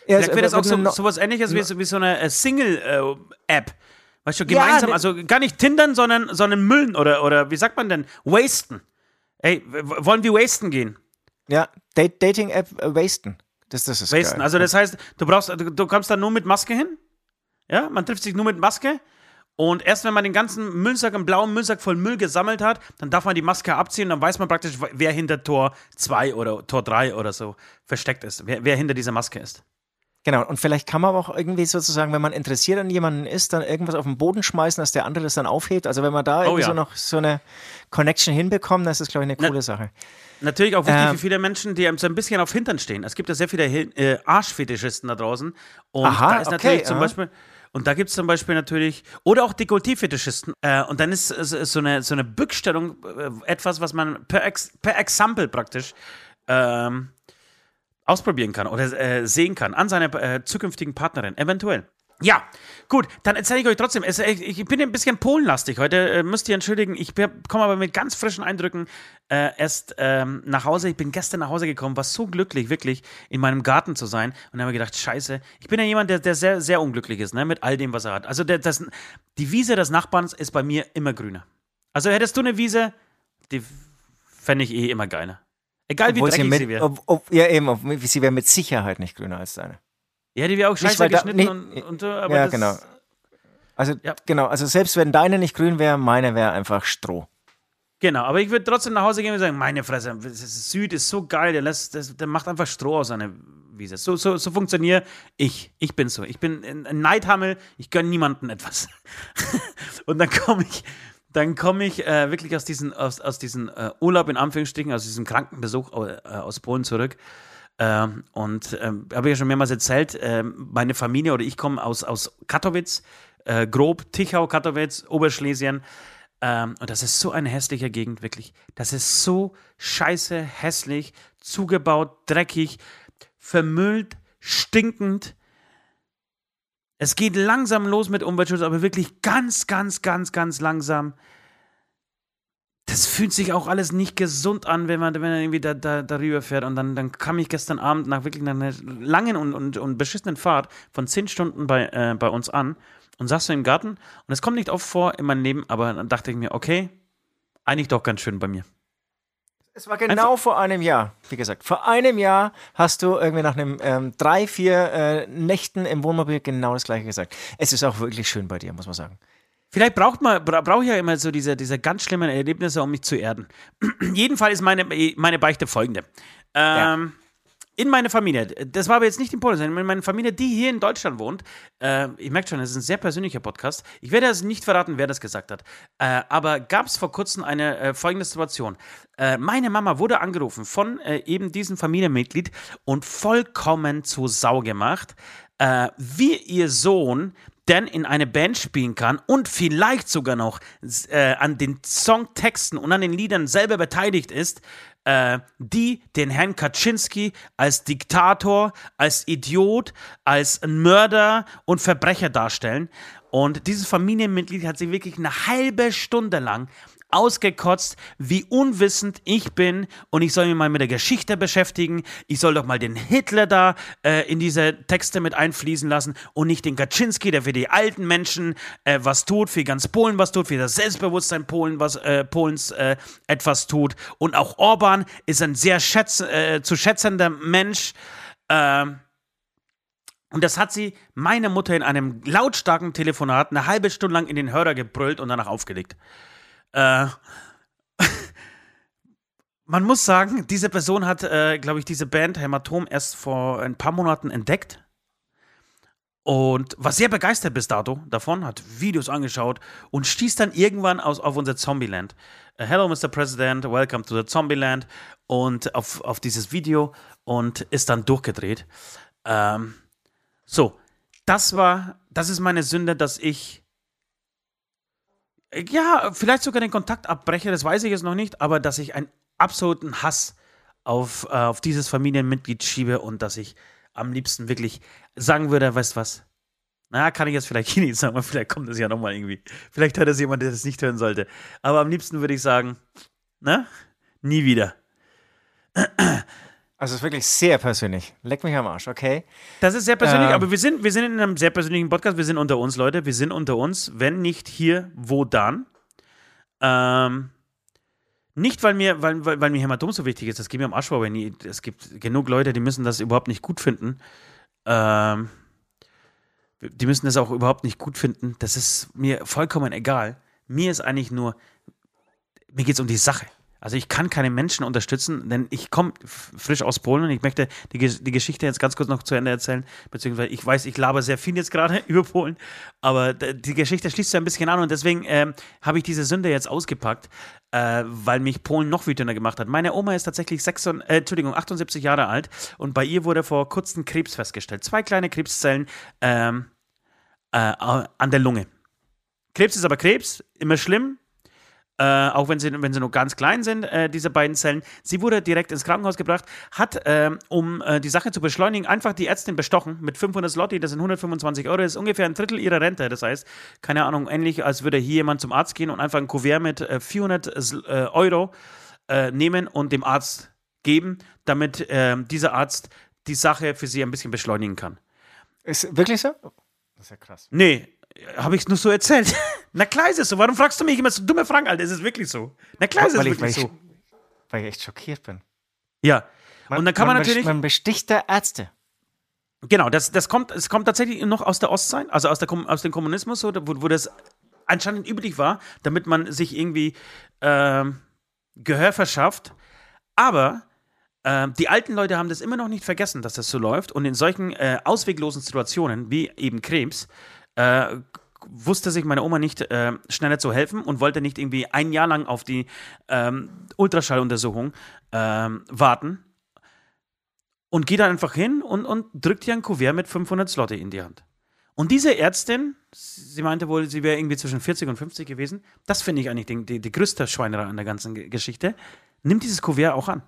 Ja, Vielleicht wäre das auch so, so was ähnliches wie, wie so eine äh, Single-App. Äh, weißt du, gemeinsam, ja, also gar nicht Tindern, sondern, sondern Müllen oder, oder wie sagt man denn? Wasten. Ey, wollen wir wasten gehen? Ja, Dating-App äh, wasten. Das, das ist wasten. Geil. Also das heißt, du brauchst, du, du kommst da nur mit Maske hin. Ja, man trifft sich nur mit Maske. Und erst wenn man den ganzen Müllsack, einen blauen Müllsack voll Müll gesammelt hat, dann darf man die Maske abziehen. Dann weiß man praktisch, wer hinter Tor 2 oder Tor 3 oder so versteckt ist. Wer, wer hinter dieser Maske ist. Genau, und vielleicht kann man auch irgendwie sozusagen, wenn man interessiert an jemanden ist, dann irgendwas auf den Boden schmeißen, dass der andere das dann aufhebt. Also wenn man da oh, irgendwie ja. so noch so eine Connection hinbekommt, das ist, glaube ich, eine coole Na, Sache. Natürlich auch wichtig ähm, für viele Menschen, die so ein bisschen auf Hintern stehen. Es gibt ja sehr viele äh, Arschfetischisten da draußen. Und aha, da ist natürlich okay, zum aha. Beispiel. Und da gibt es zum Beispiel natürlich, oder auch Dekolleté-Fetischisten. Äh, und dann ist, ist, ist, so eine, so eine Bückstellung äh, etwas, was man per, Ex, per Example praktisch ähm, ausprobieren kann oder äh, sehen kann an seiner äh, zukünftigen Partnerin, eventuell. Ja, gut, dann erzähle ich euch trotzdem. Ich, ich, bin ein bisschen polenlastig heute, äh, müsst ihr entschuldigen. Ich komme aber mit ganz frischen Eindrücken äh, erst ähm, nach Hause. Ich bin gestern nach Hause gekommen, war so glücklich, wirklich in meinem Garten zu sein. Und habe mir gedacht, scheiße, ich bin ja jemand, der, der sehr, sehr unglücklich ist, ne, mit all dem, was er hat. Also der, das, die Wiese des Nachbarns ist bei mir immer grüner. Also hättest du eine Wiese, die fände ich eh immer geiler. Egal wie Obwohl dreckig sie, mit, sie wäre. Ob, ob, ja, eben, ob, sie wäre mit Sicherheit nicht grüner als deine. Ja, die wäre auch scheiße nicht, geschnitten da, und, und, aber Ja, genau. Also, ja. genau, also selbst wenn deine nicht grün wäre, meine wäre einfach Stroh. Genau, aber ich würde trotzdem nach Hause gehen und sagen, meine Fresse, Süd ist so geil, der, lässt, das, der macht einfach Stroh aus seiner Wiese. So, so, so funktioniere ich. Ich bin so. Ich bin ein Neidhammel, ich gönne niemandem etwas. und dann komme ich, dann komme ich äh, wirklich aus diesem aus, aus diesen, äh, Urlaub in Anführungsstrichen, aus diesem Krankenbesuch äh, aus Polen zurück. Ähm, und ähm, habe ich ja schon mehrmals erzählt, ähm, meine Familie oder ich komme aus, aus Katowice, äh, grob Tichau, Katowice, Oberschlesien. Ähm, und das ist so eine hässliche Gegend, wirklich. Das ist so scheiße hässlich, zugebaut, dreckig, vermüllt, stinkend. Es geht langsam los mit Umweltschutz, aber wirklich ganz, ganz, ganz, ganz langsam. Das fühlt sich auch alles nicht gesund an, wenn man, wenn man irgendwie da, da, darüber fährt. Und dann, dann kam ich gestern Abend nach wirklich einer langen und, und, und beschissenen Fahrt von zehn Stunden bei, äh, bei uns an und saß so im Garten. Und es kommt nicht oft vor in meinem Leben, aber dann dachte ich mir, okay, eigentlich doch ganz schön bei mir. Es war genau Einfach. vor einem Jahr, wie gesagt. Vor einem Jahr hast du irgendwie nach einem ähm, drei, vier äh, Nächten im Wohnmobil genau das gleiche gesagt. Es ist auch wirklich schön bei dir, muss man sagen. Vielleicht braucht man, bra brauche ich ja immer so diese, diese ganz schlimmen Erlebnisse, um mich zu erden. Jedenfalls ist meine, meine Beichte folgende. Ähm, ja in meine Familie, das war aber jetzt nicht in Polen, sondern in meine Familie, die hier in Deutschland wohnt, äh, ich merke schon, es ist ein sehr persönlicher Podcast. Ich werde also nicht verraten, wer das gesagt hat. Äh, aber gab es vor kurzem eine äh, folgende Situation. Äh, meine Mama wurde angerufen von äh, eben diesem Familienmitglied und vollkommen zu Sau gemacht, äh, wie ihr Sohn denn in eine Band spielen kann und vielleicht sogar noch äh, an den Songtexten und an den Liedern selber beteiligt ist, äh, die den Herrn Kaczynski als Diktator, als Idiot, als Mörder und Verbrecher darstellen. Und dieses Familienmitglied hat sich wirklich eine halbe Stunde lang ausgekotzt, wie unwissend ich bin und ich soll mich mal mit der Geschichte beschäftigen. Ich soll doch mal den Hitler da äh, in diese Texte mit einfließen lassen und nicht den Kaczynski, der für die alten Menschen äh, was tut, für ganz Polen was tut, für das Selbstbewusstsein Polen was, äh, Polens äh, etwas tut. Und auch Orban ist ein sehr schätz, äh, zu schätzender Mensch. Ähm, und das hat sie meine Mutter in einem lautstarken Telefonat eine halbe Stunde lang in den Hörer gebrüllt und danach aufgelegt. Äh, man muss sagen, diese Person hat, äh, glaube ich, diese Band Hämatom erst vor ein paar Monaten entdeckt und war sehr begeistert bis dato davon, hat Videos angeschaut und stieß dann irgendwann aus, auf unser Zombieland. Uh, Hello, Mr. President, welcome to the Zombieland und auf, auf dieses Video und ist dann durchgedreht. Ähm, so, das war, das ist meine Sünde, dass ich ja, vielleicht sogar den Kontakt abbreche, das weiß ich jetzt noch nicht, aber dass ich einen absoluten Hass auf, äh, auf dieses Familienmitglied schiebe und dass ich am liebsten wirklich sagen würde, weißt was? Na, kann ich jetzt vielleicht hier nicht sagen, aber vielleicht kommt das ja nochmal irgendwie. Vielleicht hört das jemand, der das nicht hören sollte. Aber am liebsten würde ich sagen, na, nie wieder. Also es ist wirklich sehr persönlich. Leck mich am Arsch, okay? Das ist sehr persönlich, ähm. aber wir sind, wir sind in einem sehr persönlichen Podcast. Wir sind unter uns, Leute. Wir sind unter uns. Wenn nicht hier, wo dann? Ähm, nicht, weil mir, weil, weil, weil mir Hämatom so wichtig ist. Das geht mir am Arsch vor, wenn ich, es gibt genug Leute, die müssen das überhaupt nicht gut finden. Ähm, die müssen das auch überhaupt nicht gut finden. Das ist mir vollkommen egal. Mir ist eigentlich nur, mir geht es um die Sache. Also ich kann keine Menschen unterstützen, denn ich komme frisch aus Polen und ich möchte die, die Geschichte jetzt ganz kurz noch zu Ende erzählen, beziehungsweise ich weiß, ich laber sehr viel jetzt gerade über Polen, aber die Geschichte schließt so ein bisschen an und deswegen äh, habe ich diese Sünde jetzt ausgepackt, äh, weil mich Polen noch wütender gemacht hat. Meine Oma ist tatsächlich 6, äh, Entschuldigung, 78 Jahre alt und bei ihr wurde vor kurzem Krebs festgestellt. Zwei kleine Krebszellen ähm, äh, an der Lunge. Krebs ist aber Krebs, immer schlimm, äh, auch wenn sie, wenn sie nur ganz klein sind, äh, diese beiden Zellen. Sie wurde direkt ins Krankenhaus gebracht, hat, äh, um äh, die Sache zu beschleunigen, einfach die Ärztin bestochen mit 500 Slotti, das sind 125 Euro, das ist ungefähr ein Drittel ihrer Rente. Das heißt, keine Ahnung, ähnlich als würde hier jemand zum Arzt gehen und einfach ein Kuvert mit 400 äh, äh, Euro nehmen und dem Arzt geben, damit dieser Arzt die Sache für sie ein bisschen beschleunigen kann. Ist wirklich so? Das ist ja krass. Nee, habe ich es nur so erzählt. Na klar ist es so. Warum fragst du mich immer so dumme Fragen, Alter? Ist es wirklich so? Na klar ist es wirklich weil ich, so. Weil ich echt schockiert bin. Ja. Man, und dann kann man, man natürlich. Man besticht der Ärzte. Genau, das, das kommt, es kommt tatsächlich noch aus der Ostzeit, also aus, der, aus dem Kommunismus, wo, wo das anscheinend üblich war, damit man sich irgendwie äh, Gehör verschafft. Aber Ähm, die alten Leute haben das immer noch nicht vergessen, dass das so läuft. Und in solchen äh, ausweglosen Situationen wie eben Krebs äh, wusste sich meine Oma nicht äh, schneller zu helfen und wollte nicht irgendwie ein Jahr lang auf die ähm, Ultraschalluntersuchung ähm, warten. Und geht dann einfach hin und, und drückt ihr ein Kuvert mit 500 Slotte in die Hand. Und diese Ärztin, sie meinte wohl, sie wäre irgendwie zwischen 40 und 50 gewesen, das finde ich eigentlich die, die, die größte Schweinerei an der ganzen Geschichte, nimmt dieses Kuvert auch an.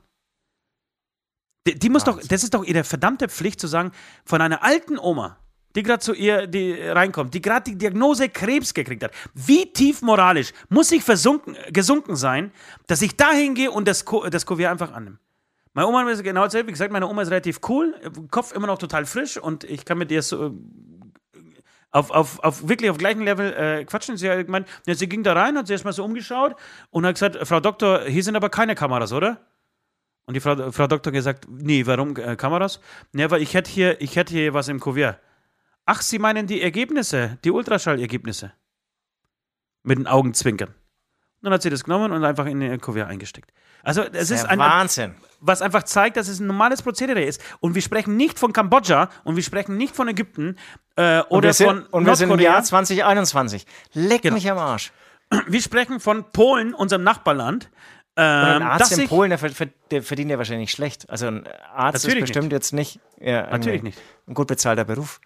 Die, die muss doch, das ist doch ihre verdammte Pflicht zu sagen, von einer alten Oma, die gerade zu ihr die reinkommt, die gerade die Diagnose Krebs gekriegt hat. Wie tief moralisch muss ich versunken, gesunken sein, dass ich dahin gehe und das, das Kuvert einfach annehme? Meine Oma ist genau dasselbe. Wie gesagt, meine Oma ist relativ cool, Kopf immer noch total frisch und ich kann mit ihr so äh, auf, auf, auf wirklich auf gleichem Level äh, quatschen. Sie hat gemeint, ja, sie ging da rein, hat sich erstmal so umgeschaut und hat gesagt, Frau Doktor, hier sind aber keine Kameras, oder? Und die Frau, Frau Doktor gesagt, nee, warum äh, Kameras? Ja, weil ich hätte hier, ich hier was im Kuvert. Ach, Sie meinen die Ergebnisse, die Ultraschallergebnisse. Mit den Augen zwinkern. Und dann hat sie das genommen und einfach in den Kuvert eingesteckt. Also es ist, ein Wahnsinn. Was einfach zeigt, dass es ein normales Prozedere ist. Und wir sprechen nicht von Kambodscha und wir sprechen nicht von Ägypten äh, oder sind, von Und wir sind im Jahr 2021. Leck genau. mich am Arsch. Wir sprechen von Polen, unserem Nachbarland, ähm, ein Arzt in Polen, der, der, verdient ja wahrscheinlich schlecht. Also ein Arzt ist bestimmt nicht. jetzt nicht, ja, natürlich nicht ein gut bezahlter Beruf.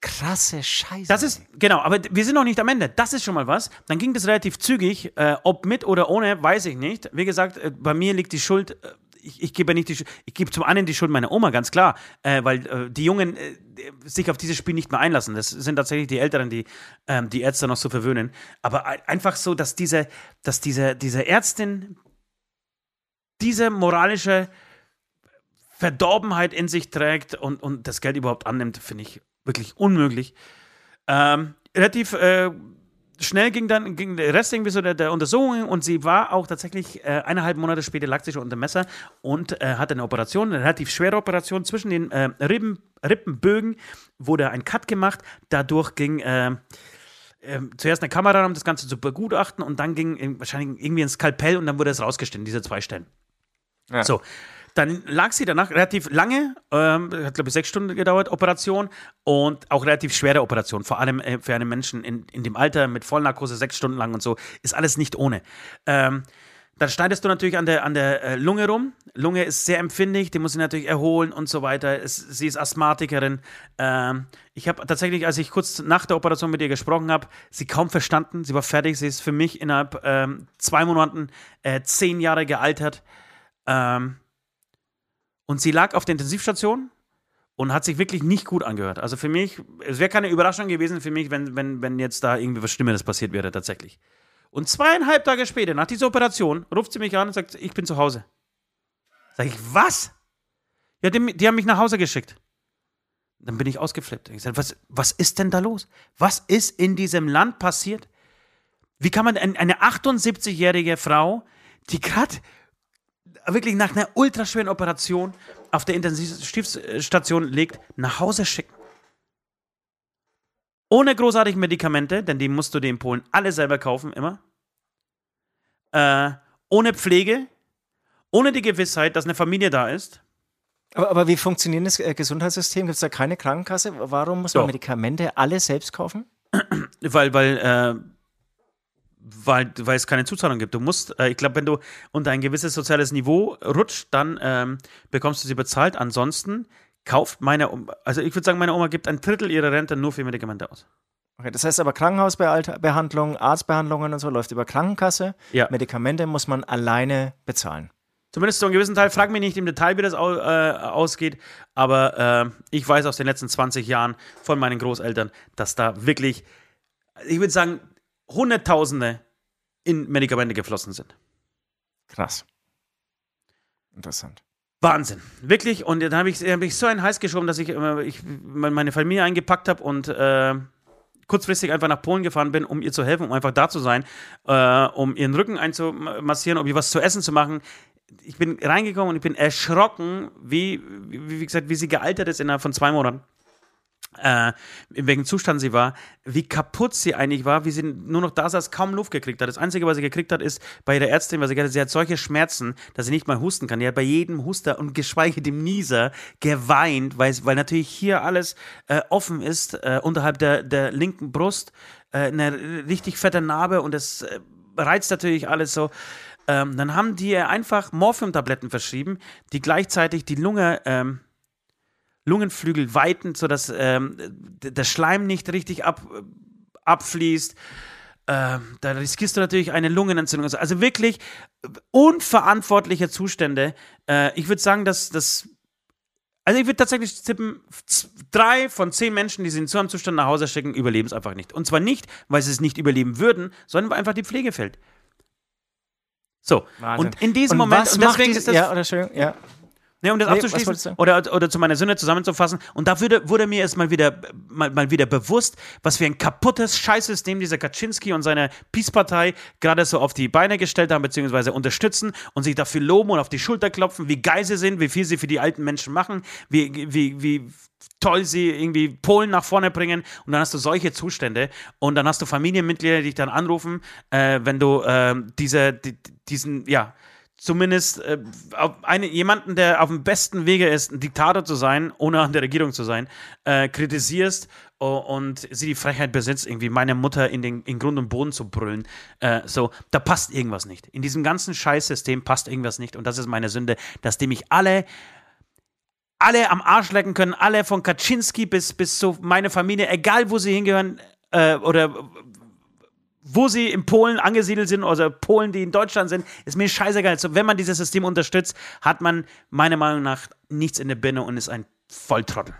Krasse Scheiße. Das ist, genau, aber wir sind noch nicht am Ende. Das ist schon mal was. Dann ging das relativ zügig. Äh, ob mit oder ohne, weiß ich nicht. Wie gesagt, äh, bei mir liegt die Schuld. Äh, ich, ich gebe nicht die ich gebe zum einen die Schuld meiner Oma, ganz klar, äh, weil äh, die Jungen äh, sich auf dieses Spiel nicht mehr einlassen. Das sind tatsächlich die Älteren, die ähm, die Ärzte noch so verwöhnen. Aber einfach so, dass diese, dass diese, diese Ärztin diese moralische Verdorbenheit in sich trägt und, und das Geld überhaupt annimmt, finde ich wirklich unmöglich. Ähm, relativ äh, schnell ging dann ging der Rest irgendwie so der, der Untersuchung und sie war auch tatsächlich äh, eineinhalb Monate später lag sie schon unter Messer und äh, hatte eine Operation, eine relativ schwere Operation zwischen den äh, Rippen, Rippenbögen, wurde ein Cut gemacht. Dadurch ging äh, ähm, zuerst eine Kamera, um das Ganze zu begutachten und dann ging wahrscheinlich irgendwie ein Skalpell und dann wurde es rausgestellt, diese zwei Stellen. Ja. So. Dann lag sie danach relativ lange, ähm, hat glaube ich sechs Stunden gedauert, Operation und auch relativ schwere Operation, vor allem äh, für einen Menschen in, in dem Alter mit Vollnarkose sechs Stunden lang und so, ist alles nicht ohne. Ähm, dann schneidest du natürlich an der, an der äh, Lunge rum. Lunge ist sehr empfindlich, die muss sie natürlich erholen und so weiter. Es, sie ist Asthmatikerin. Ähm, ich habe tatsächlich, als ich kurz nach der Operation mit ihr gesprochen habe, sie kaum verstanden. Sie war fertig. Sie ist für mich innerhalb ähm, zwei Monaten äh, zehn Jahre gealtert. Ähm, und sie lag auf der Intensivstation und hat sich wirklich nicht gut angehört. Also für mich, es wäre keine Überraschung gewesen für mich, wenn, wenn, wenn jetzt da irgendwie was Schlimmeres passiert wäre tatsächlich. Und zweieinhalb Tage später, nach dieser Operation, ruft sie mich an und sagt, ich bin zu Hause. Sag ich, was? Ja, die, die haben mich nach Hause geschickt. Dann bin ich ausgeflippt. Ich sage, was, was ist denn da los? Was ist in diesem Land passiert? Wie kann man eine 78-jährige Frau, die gerade wirklich nach einer ultraschweren Operation auf der Intensivstation liegt, nach Hause schicken. Ohne großartige Medikamente, denn die musst du dir in Polen alle selber kaufen, immer. Äh, ohne Pflege, ohne die Gewissheit, dass eine Familie da ist. Aber, aber wie funktioniert das äh, Gesundheitssystem? Gibt es da keine Krankenkasse? Warum muss man Doch. Medikamente alle selbst kaufen? weil, weil äh, weil, weil es keine Zuzahlung gibt. Du musst, äh, ich glaube, wenn du unter ein gewisses soziales Niveau rutscht, dann ähm, bekommst du sie bezahlt. Ansonsten kauft meine, also ich würde sagen, meine Oma gibt ein Drittel ihrer Rente nur für Medikamente aus. Okay, das heißt aber Krankenhausbehandlung, Arztbehandlungen und so läuft über Krankenkasse. Ja. Medikamente muss man alleine bezahlen. Zumindest zu einem gewissen Teil. Frag mich nicht im Detail, wie das au, äh, ausgeht, aber äh, ich weiß aus den letzten 20 Jahren von meinen Großeltern, dass da wirklich, ich würde sagen, Hunderttausende in Medikamente geflossen sind. Krass. Interessant. Wahnsinn. Wirklich. Und dann habe ich, hab ich so einen Heiß geschoben, dass ich, ich meine Familie eingepackt habe und äh, kurzfristig einfach nach Polen gefahren bin, um ihr zu helfen, um einfach da zu sein, äh, um ihren Rücken einzumassieren, um ihr was zu essen zu machen. Ich bin reingekommen und ich bin erschrocken, wie, wie, wie gesagt, wie sie gealtert ist innerhalb von zwei Monaten. Äh, in welchem Zustand sie war, wie kaputt sie eigentlich war, wie sie nur noch da saß, kaum Luft gekriegt hat. Das Einzige, was sie gekriegt hat, ist bei der Ärztin, weil sie gesagt hat, sie hat solche Schmerzen, dass sie nicht mal husten kann. Die hat bei jedem Huster und geschweige dem Nieser geweint, weil, weil natürlich hier alles äh, offen ist, äh, unterhalb der, der linken Brust, äh, eine richtig fette Narbe und das äh, reizt natürlich alles so. Ähm, dann haben die einfach Morphiumtabletten verschrieben, die gleichzeitig die Lunge ähm, Lungenflügel weiten, sodass ähm, der Schleim nicht richtig ab, abfließt. Ähm, da riskierst du natürlich eine Lungenentzündung. Also, also wirklich unverantwortliche Zustände. Äh, ich würde sagen, dass das. Also ich würde tatsächlich tippen, drei von zehn Menschen, die sie in so einem Zustand nach Hause schicken, überleben es einfach nicht. Und zwar nicht, weil sie es nicht überleben würden, sondern weil einfach die Pflege fällt. So, Wahnsinn. und in diesem Und Moment, und macht deswegen dies- ist das ja, oder Entschuldigung, ja. Ne, um das Nee, abzuschließen oder, oder zu meiner Sünde zusammenzufassen. Und da wurde, wurde mir erst mal wieder, mal, mal wieder bewusst, was für ein kaputtes Scheißsystem dieser Kaczynski und seine Peace-Partei gerade so auf die Beine gestellt haben, beziehungsweise unterstützen und sich dafür loben und auf die Schulter klopfen, wie geil sie sind, wie viel sie für die alten Menschen machen, wie, wie, wie toll sie irgendwie Polen nach vorne bringen und dann hast du solche Zustände und dann hast du Familienmitglieder, die dich dann anrufen, äh, wenn du äh, diese, die, diesen, ja, zumindest äh, eine, jemanden, der auf dem besten Wege ist, ein Diktator zu sein, ohne an der Regierung zu sein, äh, kritisierst oh, und sie die Frechheit besitzt, irgendwie meine Mutter in den in Grund und Boden zu brüllen. Äh, so, da passt irgendwas nicht. In diesem ganzen Scheißsystem passt irgendwas nicht und das ist meine Sünde, dass die mich alle alle am Arsch lecken können, alle von Kaczynski bis, bis zu meine Familie, egal wo sie hingehören äh, oder wo sie in Polen angesiedelt sind oder Polen, die in Deutschland sind, ist mir scheißegal. So, wenn man dieses System unterstützt, hat man meiner Meinung nach nichts in der Birne und ist ein Volltrottel.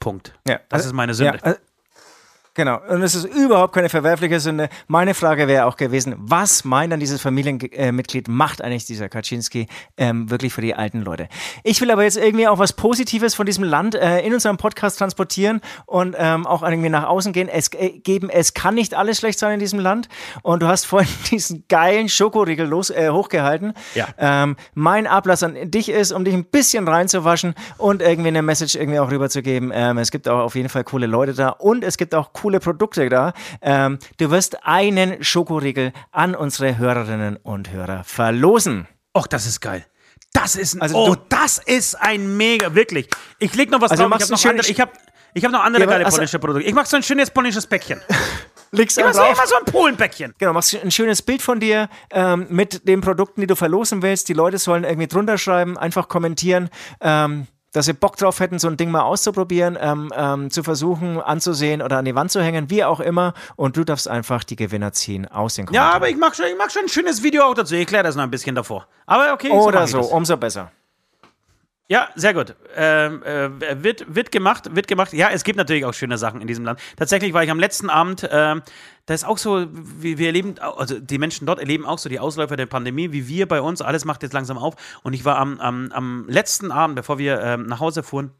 Punkt. Ja, Das also- ist meine Sünde. Ja, äh, genau. Und es ist überhaupt keine verwerfliche Sünde. Meine Frage wäre auch gewesen, was meint dann dieses Familienmitglied, macht eigentlich dieser Kaczynski ähm, wirklich für die alten Leute? Ich will aber jetzt irgendwie auch was Positives von diesem Land äh, in unserem Podcast transportieren und ähm, auch irgendwie nach außen gehen. Es äh, geben, es kann nicht alles schlecht sein in diesem Land. Und du hast vorhin diesen geilen Schokoriegel los, äh, hochgehalten. Ja. Ähm, mein Ablass an dich ist, um dich ein bisschen reinzuwaschen und irgendwie eine Message irgendwie auch rüberzugeben. Ähm, es gibt auch auf jeden Fall coole Leute da und es gibt auch coole Produkte da. Ähm, du wirst einen Schokoriegel an unsere Hörerinnen und Hörer verlosen. Och, das ist geil. Das ist ein, Also oh, du- das ist ein mega, wirklich. Ich leg noch was Also drauf. Ich du habe noch, andere- ich hab, ich hab noch andere Ja, geile also- polnische Produkte. Ich mach so ein schönes polnisches Päckchen. Legst Immer einen so, drauf. immer so ein Polenpäckchen. Genau, machst ein schönes Bild von dir ähm, mit den Produkten, die du verlosen willst. Die Leute sollen irgendwie drunter schreiben, einfach kommentieren, ähm, dass sie Bock drauf hätten, so ein Ding mal auszuprobieren, ähm, ähm, zu versuchen, anzusehen oder an die Wand zu hängen, wie auch immer. Und du darfst einfach die Gewinner ziehen aus den Ja, Kommentaren. aber ich mach schon, ich mach schon ein schönes Video auch dazu. Ich erkläre das noch ein bisschen davor. Aber okay, Oder mach ich so, umso besser. Ja, sehr gut. Ähm, äh, wird, wird gemacht, wird gemacht. Ja, es gibt natürlich auch schöne Sachen in diesem Land. Tatsächlich war ich am letzten Abend, ähm, da ist auch so, wir, wir erleben, also die Menschen dort erleben auch so die Ausläufer der Pandemie, wie wir bei uns. Alles macht jetzt langsam auf. Und ich war am, am, am letzten Abend, bevor wir ähm, nach Hause fuhren,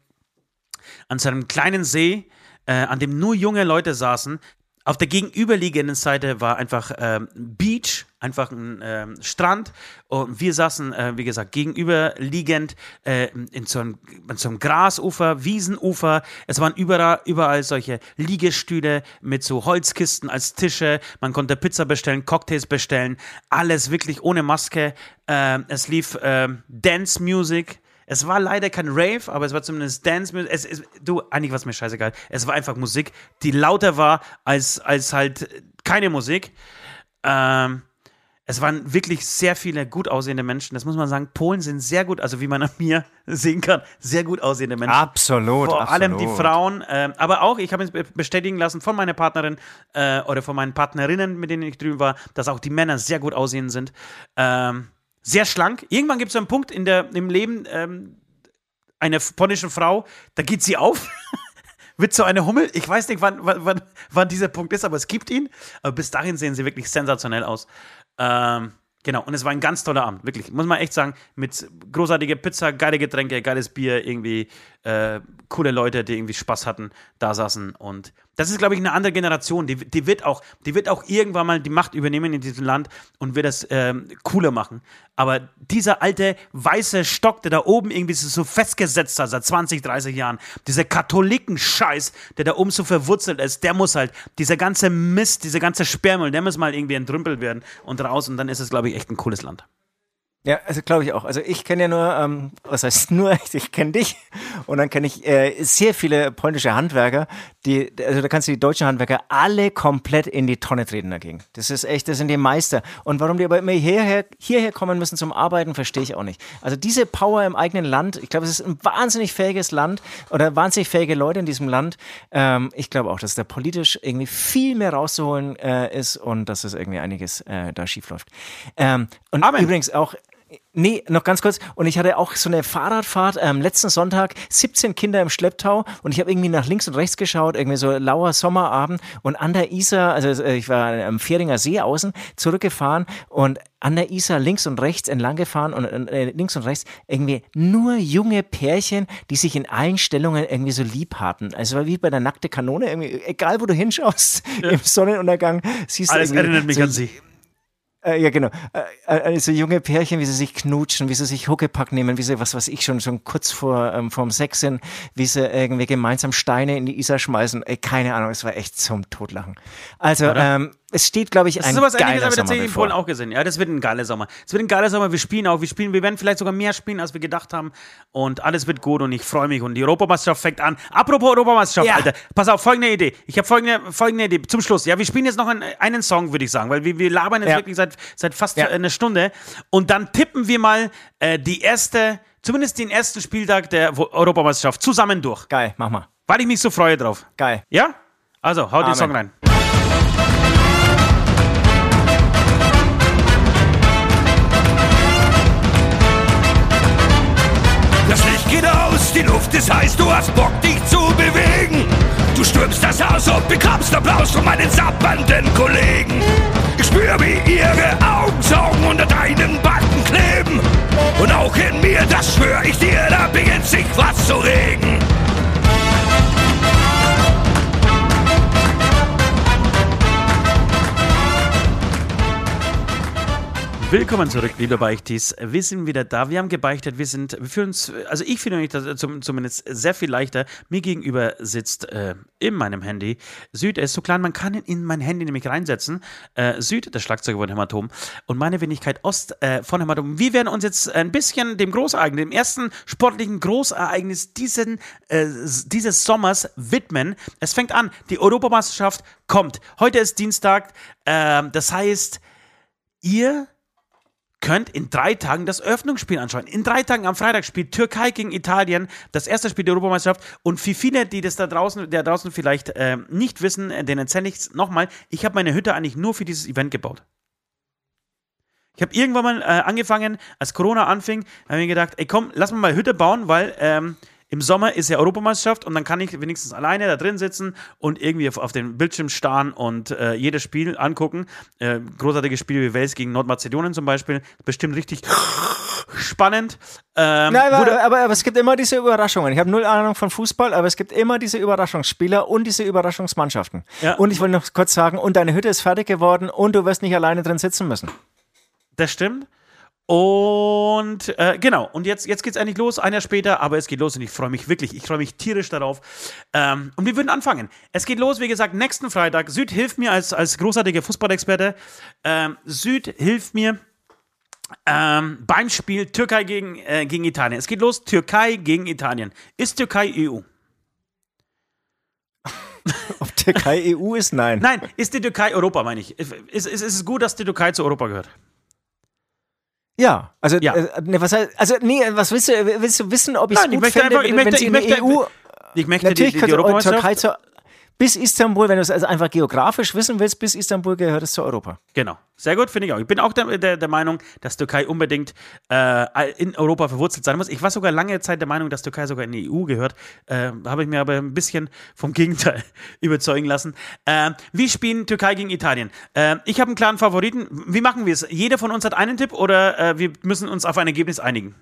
an so einem kleinen See, äh, an dem nur junge Leute saßen. Auf der gegenüberliegenden Seite war einfach ähm, Beach, einfach ein ähm, Strand. Und wir saßen, äh, wie gesagt, gegenüberliegend äh, in so einem, in so einem Grasufer, Wiesenufer. Es waren überall, überall solche Liegestühle mit so Holzkisten als Tische. Man konnte Pizza bestellen, Cocktails bestellen. Alles wirklich ohne Maske. Ähm, es lief ähm, Dance Music. Es war leider kein Rave, aber es war zumindest Dance. Es, es, du, eigentlich war es mir scheißegal. Es war einfach Musik, die lauter war als, als halt keine Musik. Ähm, es waren wirklich sehr viele gut aussehende Menschen. Das muss man sagen. Polen sind sehr gut, also wie man an mir sehen kann, sehr gut aussehende Menschen. Absolut. Vor absolut. allem die Frauen, ähm, aber auch, ich habe es be- bestätigen lassen von meiner Partnerin äh, oder von meinen Partnerinnen, mit denen ich drüben war, dass auch die Männer sehr gut aussehend sind. Ähm, sehr schlank. Irgendwann gibt es einen Punkt in der, im Leben ähm, einer polnischen Frau, da geht sie auf. Wird so eine Hummel. Ich weiß nicht, wann, wann, wann, wann dieser Punkt ist, aber es gibt ihn. Aber bis dahin sehen sie wirklich sensationell aus. Ähm, genau, und es war ein ganz toller Abend, wirklich. Muss man echt sagen, mit großartiger Pizza, geile Getränke, geiles Bier, irgendwie äh, coole Leute, die irgendwie Spaß hatten, da saßen und Das ist, glaube ich, eine andere Generation. Die, die, wird auch, die wird auch irgendwann mal die Macht übernehmen in diesem Land und wird das ähm, cooler machen. Aber dieser alte weiße Stock, der da oben irgendwie so festgesetzt hat seit 20, 30 Jahren, dieser Katholiken-Scheiß, der da oben so verwurzelt ist, der muss halt, dieser ganze Mist, dieser ganze Sperrmüll, der muss mal irgendwie entrümpelt werden und raus und dann ist es, glaube ich, echt ein cooles Land. Ja, also glaube ich auch. Also ich kenne ja nur, ähm, was heißt nur, ich kenne dich und dann kenne ich äh, sehr viele polnische Handwerker, die, also da kannst du die deutschen Handwerker alle komplett in die Tonne treten dagegen. Das ist echt, das sind die Meister. Und warum die aber immer hierher, hierher kommen müssen zum Arbeiten, verstehe ich auch nicht. Also diese Power im eigenen Land, ich glaube, es ist ein wahnsinnig fähiges Land oder wahnsinnig fähige Leute in diesem Land. Ähm, ich glaube auch, dass da politisch irgendwie viel mehr rauszuholen äh, ist und dass es irgendwie einiges äh, da schief läuft. Ähm, und Amen. übrigens auch Nee, noch ganz kurz. Und ich hatte auch so eine Fahrradfahrt ähm, letzten Sonntag, 17 Kinder im Schlepptau und ich habe irgendwie nach links und rechts geschaut, irgendwie so lauer Sommerabend und an der Isar, also äh, ich war am Fähringer See außen, zurückgefahren und an der Isar links und rechts entlang gefahren und äh, links und rechts irgendwie nur junge Pärchen, die sich in allen Stellungen irgendwie so lieb hatten. Also war wie bei der nackte Kanone, irgendwie, egal wo du hinschaust, ja. im Sonnenuntergang siehst du. Alles erinnert mich so, an sie äh, ja, genau. Äh, äh, so junge Pärchen, wie sie sich knutschen, wie sie sich Huckepack nehmen, wie sie, was weiß ich, schon, schon kurz vor ähm, vorm Sex sind, wie sie irgendwie gemeinsam Steine in die Isar schmeißen. Ey, keine Ahnung, es war echt zum Totlachen. Also, ähm, es steht, glaube ich, das ein sowas geiler Sommer tatsächlich in Polen auch gesehen. Ja, das wird ein geiler Sommer. Es wird ein geiler Sommer. Wir spielen auch. Wir spielen, wir werden vielleicht sogar mehr spielen, als wir gedacht haben. Und alles wird gut und ich freue mich. Und die Europameisterschaft fängt an. Apropos Europameisterschaft, ja. Alter. Pass auf, folgende Idee. Ich habe folgende, folgende Idee. Zum Schluss. Ja, wir spielen jetzt noch einen, einen Song, würde ich sagen, weil wir, wir labern jetzt ja. wirklich seit, seit fast ja. eine Stunde. Und dann tippen wir mal äh, die erste, zumindest den ersten Spieltag der Europameisterschaft zusammen durch. Geil, mach mal. Weil ich mich so freue drauf. Geil. Ja? Also, hau den Song rein. Die Luft ist heiß, du hast Bock, dich zu bewegen. Du stürmst das Haus und bekommst Applaus von meinen sappernden Kollegen. Ich spür, wie ihre Augenzaugen unter deinen Backen kleben. Und auch in mir, das schwör ich dir, da beginnt sich was zu regen. Willkommen zurück, liebe Beichtis. Wir sind wieder da. Wir haben gebeichtet. Wir sind, wir fühlen uns, also ich fühle mich zumindest sehr viel leichter. Mir gegenüber sitzt äh, in meinem Handy Süd. Er ist so klein, man kann ihn in mein Handy nämlich reinsetzen. Äh, Süd, der Schlagzeuger von Hämatom. Und meine Wenigkeit Ost äh, von Hämatom. Wir werden uns jetzt ein bisschen dem Großereignis, dem ersten sportlichen Großereignis diesen, äh, dieses Sommers widmen. Es fängt an. Die Europameisterschaft kommt. Heute ist Dienstag. Ähm, das heißt, ihr könnt in drei Tagen das Öffnungsspiel anschauen. In drei Tagen am Freitag spielt Türkei gegen Italien, das erste Spiel der Europameisterschaft. Und für viele, die das da draußen, der draußen vielleicht äh, nicht wissen, äh, denen erzähle ich es nochmal. Ich habe meine Hütte eigentlich nur für dieses Event gebaut. Ich habe irgendwann mal äh, angefangen, als Corona anfing, habe ich mir gedacht, ey komm, lass mal mal Hütte bauen, weil ähm, im Sommer ist ja Europameisterschaft und dann kann ich wenigstens alleine da drin sitzen und irgendwie auf, auf den Bildschirm starren und äh, jedes Spiel angucken. Äh, großartige Spiele wie Wales gegen Nordmazedonien zum Beispiel. Bestimmt richtig spannend. Ähm, Nein, aber, aber, aber, es gibt immer diese Überraschungen. Ich habe null Ahnung von Fußball, aber es gibt immer diese Überraschungsspieler und diese Überraschungsmannschaften. Ja. Und ich wollte noch kurz sagen, und deine Hütte ist fertig geworden und du wirst nicht alleine drin sitzen müssen. Das stimmt. Und äh, genau, und jetzt, jetzt geht es eigentlich los, ein Jahr später, aber es geht los und ich freue mich wirklich, ich freue mich tierisch darauf. Ähm, und wir würden anfangen. Es geht los, wie gesagt, nächsten Freitag. Süd hilft mir als, als großartiger Fußballexperte. Ähm, Süd hilft mir ähm, beim Spiel Türkei gegen, äh, gegen Italien. Es geht los, Türkei gegen Italien. Ist Türkei EU? Ob Türkei EU ist? Nein. Nein, ist die Türkei Europa, meine ich. Ist, ist, ist es gut, dass die Türkei zu Europa gehört? Ja, also, ja. Äh, ne, was heißt, also, nee, was willst du, willst du wissen, ob ich es gut möchte finde, einfach, ich möchte, ich möchte, EU, ich möchte natürlich die, die, die Europameisterschaft, bis Istanbul, wenn du es also einfach geografisch wissen willst, bis Istanbul gehört es zu Europa. Genau. Sehr gut, finde ich auch. Ich bin auch der, der, der Meinung, dass Türkei unbedingt äh, in Europa verwurzelt sein muss. Ich war sogar lange Zeit der Meinung, dass Türkei sogar in die EU gehört. Äh, Habe ich mir aber ein bisschen vom Gegenteil überzeugen lassen. Äh, wie spielen Türkei gegen Italien? Äh, ich habe einen klaren Favoriten. Wie machen wir es? Jeder von uns hat einen Tipp oder äh, wir müssen uns auf ein Ergebnis einigen?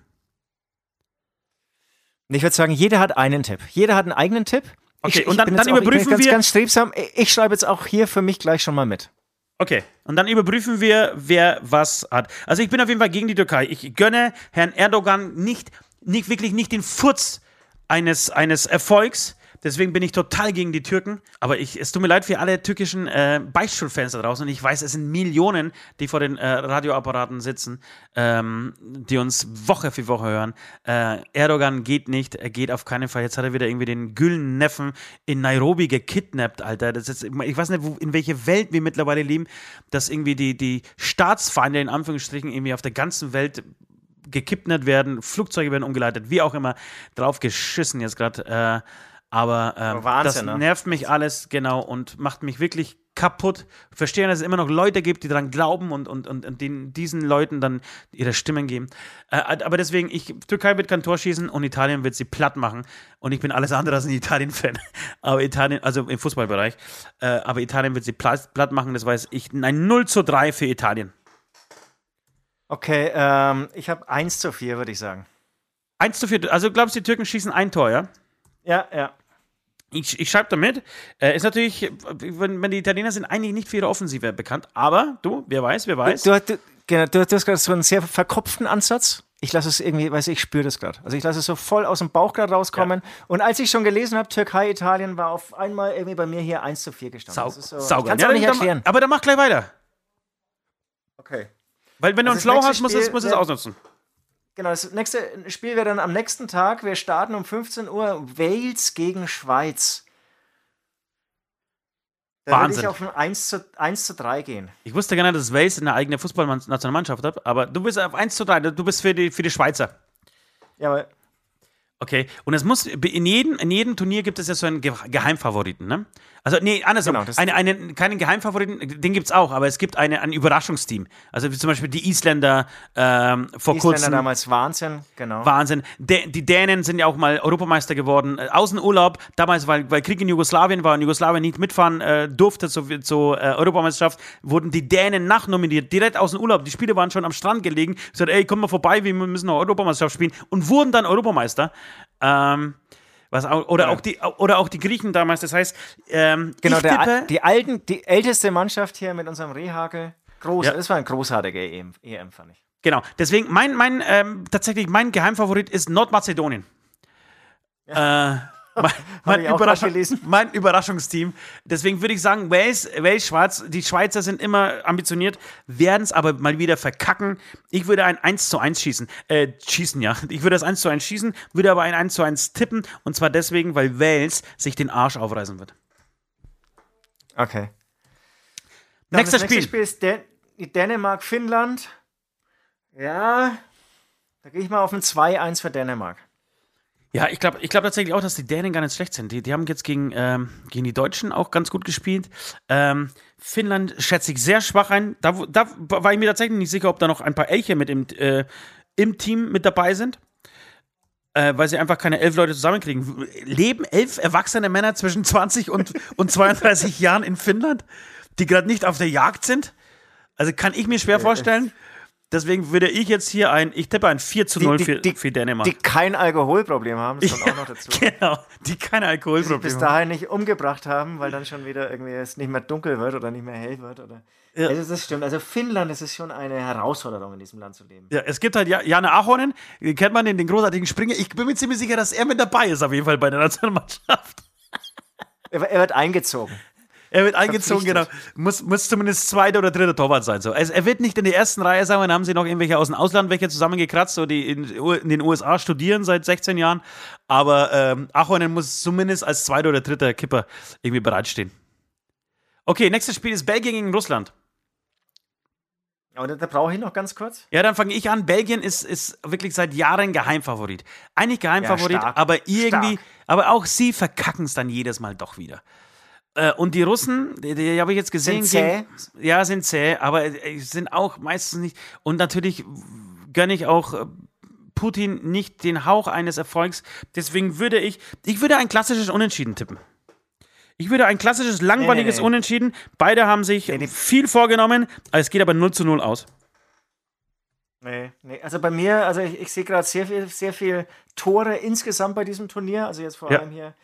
Ich würde sagen, jeder hat einen Tipp. Jeder hat einen eigenen Tipp. Okay, ich, und dann, dann auch- ich bin überprüfen ganz, wir. ganz strebsam. Ich schreibe jetzt auch hier für mich gleich schon mal mit. Okay, und dann überprüfen wir, wer was hat. Also ich bin auf jeden Fall gegen die Türkei. Ich gönne Herrn Erdogan nicht, nicht wirklich nicht den Furz eines, eines Erfolgs. Deswegen bin ich total gegen die Türken. Aber ich, es tut mir leid für alle türkischen äh, Beichtstuhlfans da draußen. Und ich weiß, es sind Millionen, die vor den äh, Radioapparaten sitzen, ähm, die uns Woche für Woche hören. Äh, Erdogan geht nicht, er geht auf keinen Fall. Jetzt hat er wieder irgendwie den güllen Neffen in Nairobi gekidnappt, Alter. Das ist, ich weiß nicht, wo, in welche Welt wir mittlerweile leben, dass irgendwie die, die Staatsfeinde in Anführungsstrichen irgendwie auf der ganzen Welt gekidnappt werden, Flugzeuge werden umgeleitet, wie auch immer, drauf geschissen jetzt gerade. Äh, aber ähm, Wahnsinn, das ne? nervt mich alles, genau, und macht mich wirklich kaputt. Verstehen, dass es immer noch Leute gibt, die daran glauben und, und, und, und den, diesen Leuten dann ihre Stimmen geben. Äh, aber deswegen, ich, Türkei wird kein Tor schießen und Italien wird sie platt machen. Und ich bin alles andere als ein Italien-Fan. Aber Italien, also im Fußballbereich. Äh, aber Italien wird sie platt, platt machen, das weiß ich. Ein 0 zu 3 für Italien. Okay, ähm, ich habe 1 zu 4, würde ich sagen. 1 zu 4. Also glaubst du, die Türken schießen ein Tor, ja? Ja, ja. Ich, ich schreibe damit. Äh, ist natürlich, wenn, wenn die Italiener sind eigentlich nicht für ihre Offensive bekannt. Aber du, wer weiß, wer weiß. Du, du, genau, du, du hast gerade so einen sehr verkopften Ansatz. Ich lasse es irgendwie, weiß ich, ich spüre das gerade. Also ich lasse es so voll aus dem Bauch gerade rauskommen. Und als ich schon gelesen habe, Türkei, Italien, war auf einmal irgendwie bei mir hier 1 zu 4 gestanden. Sau, Das ist so, saugeil. ich kann's auch nicht dann- erklären. Aber dann mach gleich weiter. Okay. Weil wenn du Also einen Schlau hast, musst du es, musst du es ausnutzen. Genau, das nächste Spiel wäre dann am nächsten Tag. Wir starten um 15 Uhr Wales gegen Schweiz. Da würde Wahnsinn. ich auf ein 1 zu, 1 zu 3 gehen. Ich wusste gar nicht, dass Wales eine eigene Fußballnationalmannschaft hat, aber du bist auf 1 zu 3, du bist für die, für die Schweizer. Ja, aber Okay, und es muss, in jedem, in jedem Turnier gibt es ja so einen Ge Geheimfavoriten, ne? Also, nee, andersrum. Genau, eine, eine, keinen Geheimfavoriten, den gibt es auch, aber es gibt eine, ein Überraschungsteam. Also, wie zum Beispiel die Isländer ähm, vor Isländer kurzem. damals Wahnsinn, genau. Wahnsinn. Dä- die Dänen sind ja auch mal Europameister geworden. Äh, Außenurlaub, damals, weil, weil Krieg in Jugoslawien war und Jugoslawien nicht mitfahren äh, durfte zur, zur äh, Europameisterschaft, wurden die Dänen nachnominiert, direkt aus dem Urlaub. Die Spiele waren schon am Strand gelegen. Gesagt, ey, komm mal vorbei, wir müssen noch Europameisterschaft spielen und wurden dann Europameister. Ähm, was auch, oder, auch die, oder auch die Griechen damals. Das heißt, ähm, Genau, ich der, tippe, Al- die, alten, die älteste Mannschaft hier mit unserem Rehhagel. Groß, Ja. das war ein großartiger EM, EM fand ich. Genau, deswegen mein, mein ähm, tatsächlich mein Geheimfavorit ist Nordmazedonien. Äh, mein, mein, Überraschung, mein Überraschungsteam. Deswegen würde ich sagen, Wales, Wales Schwarz, die Schweizer sind immer ambitioniert, werden es aber mal wieder verkacken. Ich würde ein 1 zu 1 schießen. Äh, schießen, ja. Ich würde das 1 zu 1 schießen, würde aber ein 1 zu 1 tippen. Und zwar deswegen, weil Wales sich den Arsch aufreißen wird. Okay. Nächstes das Spiel. nächste Spiel ist Dän Dänemark, Finnland. Ja, da gehe ich mal auf ein 2-1 für Dänemark. Ja, ich glaube ich glaub tatsächlich auch, dass die Dänen gar nicht schlecht sind. Die, die haben jetzt gegen, ähm, gegen die Deutschen auch ganz gut gespielt. Ähm, Finnland schätze ich sehr schwach ein. Da, da war ich mir tatsächlich nicht sicher, ob da noch ein paar Elche mit im, äh, im Team mit dabei sind. Äh, weil sie einfach keine elf Leute zusammenkriegen. Leben elf erwachsene Männer zwischen 20 und, und 32 Jahren in Finnland, die gerade nicht auf der Jagd sind? Also kann ich mir schwer vorstellen. Deswegen würde ich jetzt hier ein, ich tippe ein 4 zu 0 die, für, die, für Dänemark. Die kein Alkoholproblem haben, das kommt auch noch dazu. genau, die keine bis Alkoholprobleme haben. dahin nicht umgebracht haben, weil dann schon wieder irgendwie es nicht mehr dunkel wird oder nicht mehr hell wird. Oder Ja. also das stimmt. Also Finnland, es ist schon eine Herausforderung, in diesem Land zu leben. Ja, es gibt halt Ja- Jane Ahonen, den kennt man, den, den großartigen Springer. Ich bin mir ziemlich sicher, dass er mit dabei ist, auf jeden Fall bei der Nationalmannschaft. Er wird eingezogen. Er wird eingezogen, genau. Muss, muss zumindest zweiter oder dritter Torwart sein. So. Also er wird nicht in der ersten Reihe sein, dann haben sie noch irgendwelche aus dem Ausland welche zusammengekratzt, so die in, in den USA studieren seit 16 Jahren. Aber ähm, Ahonen muss zumindest als zweiter oder dritter Kipper irgendwie bereitstehen. Okay, nächstes Spiel ist Belgien gegen Russland. Aber da, da brauche ich noch ganz kurz. Ja, dann fange ich an. Belgien ist, ist wirklich seit Jahren Geheimfavorit. Eigentlich Geheimfavorit, stark. aber irgendwie, Stark. aber auch sie verkacken es dann jedes Mal doch wieder. Äh, und die Russen, die, die habe ich jetzt gesehen, Sind zäh? gegen- ja, sind zäh, aber äh, sind auch meistens nicht. Und natürlich gönne ich auch äh, Putin nicht den Hauch eines Erfolgs. Deswegen würde ich, ich würde ein klassisches Unentschieden tippen. Ich würde ein klassisches, langweiliges nee. Unentschieden. Beide haben sich viel vorgenommen. Es geht aber 0 zu 0 aus. Nee, nee. Also bei mir, also ich, ich sehe gerade sehr viel, sehr viel Tore insgesamt bei diesem Turnier. Also jetzt vor Ja. allem hier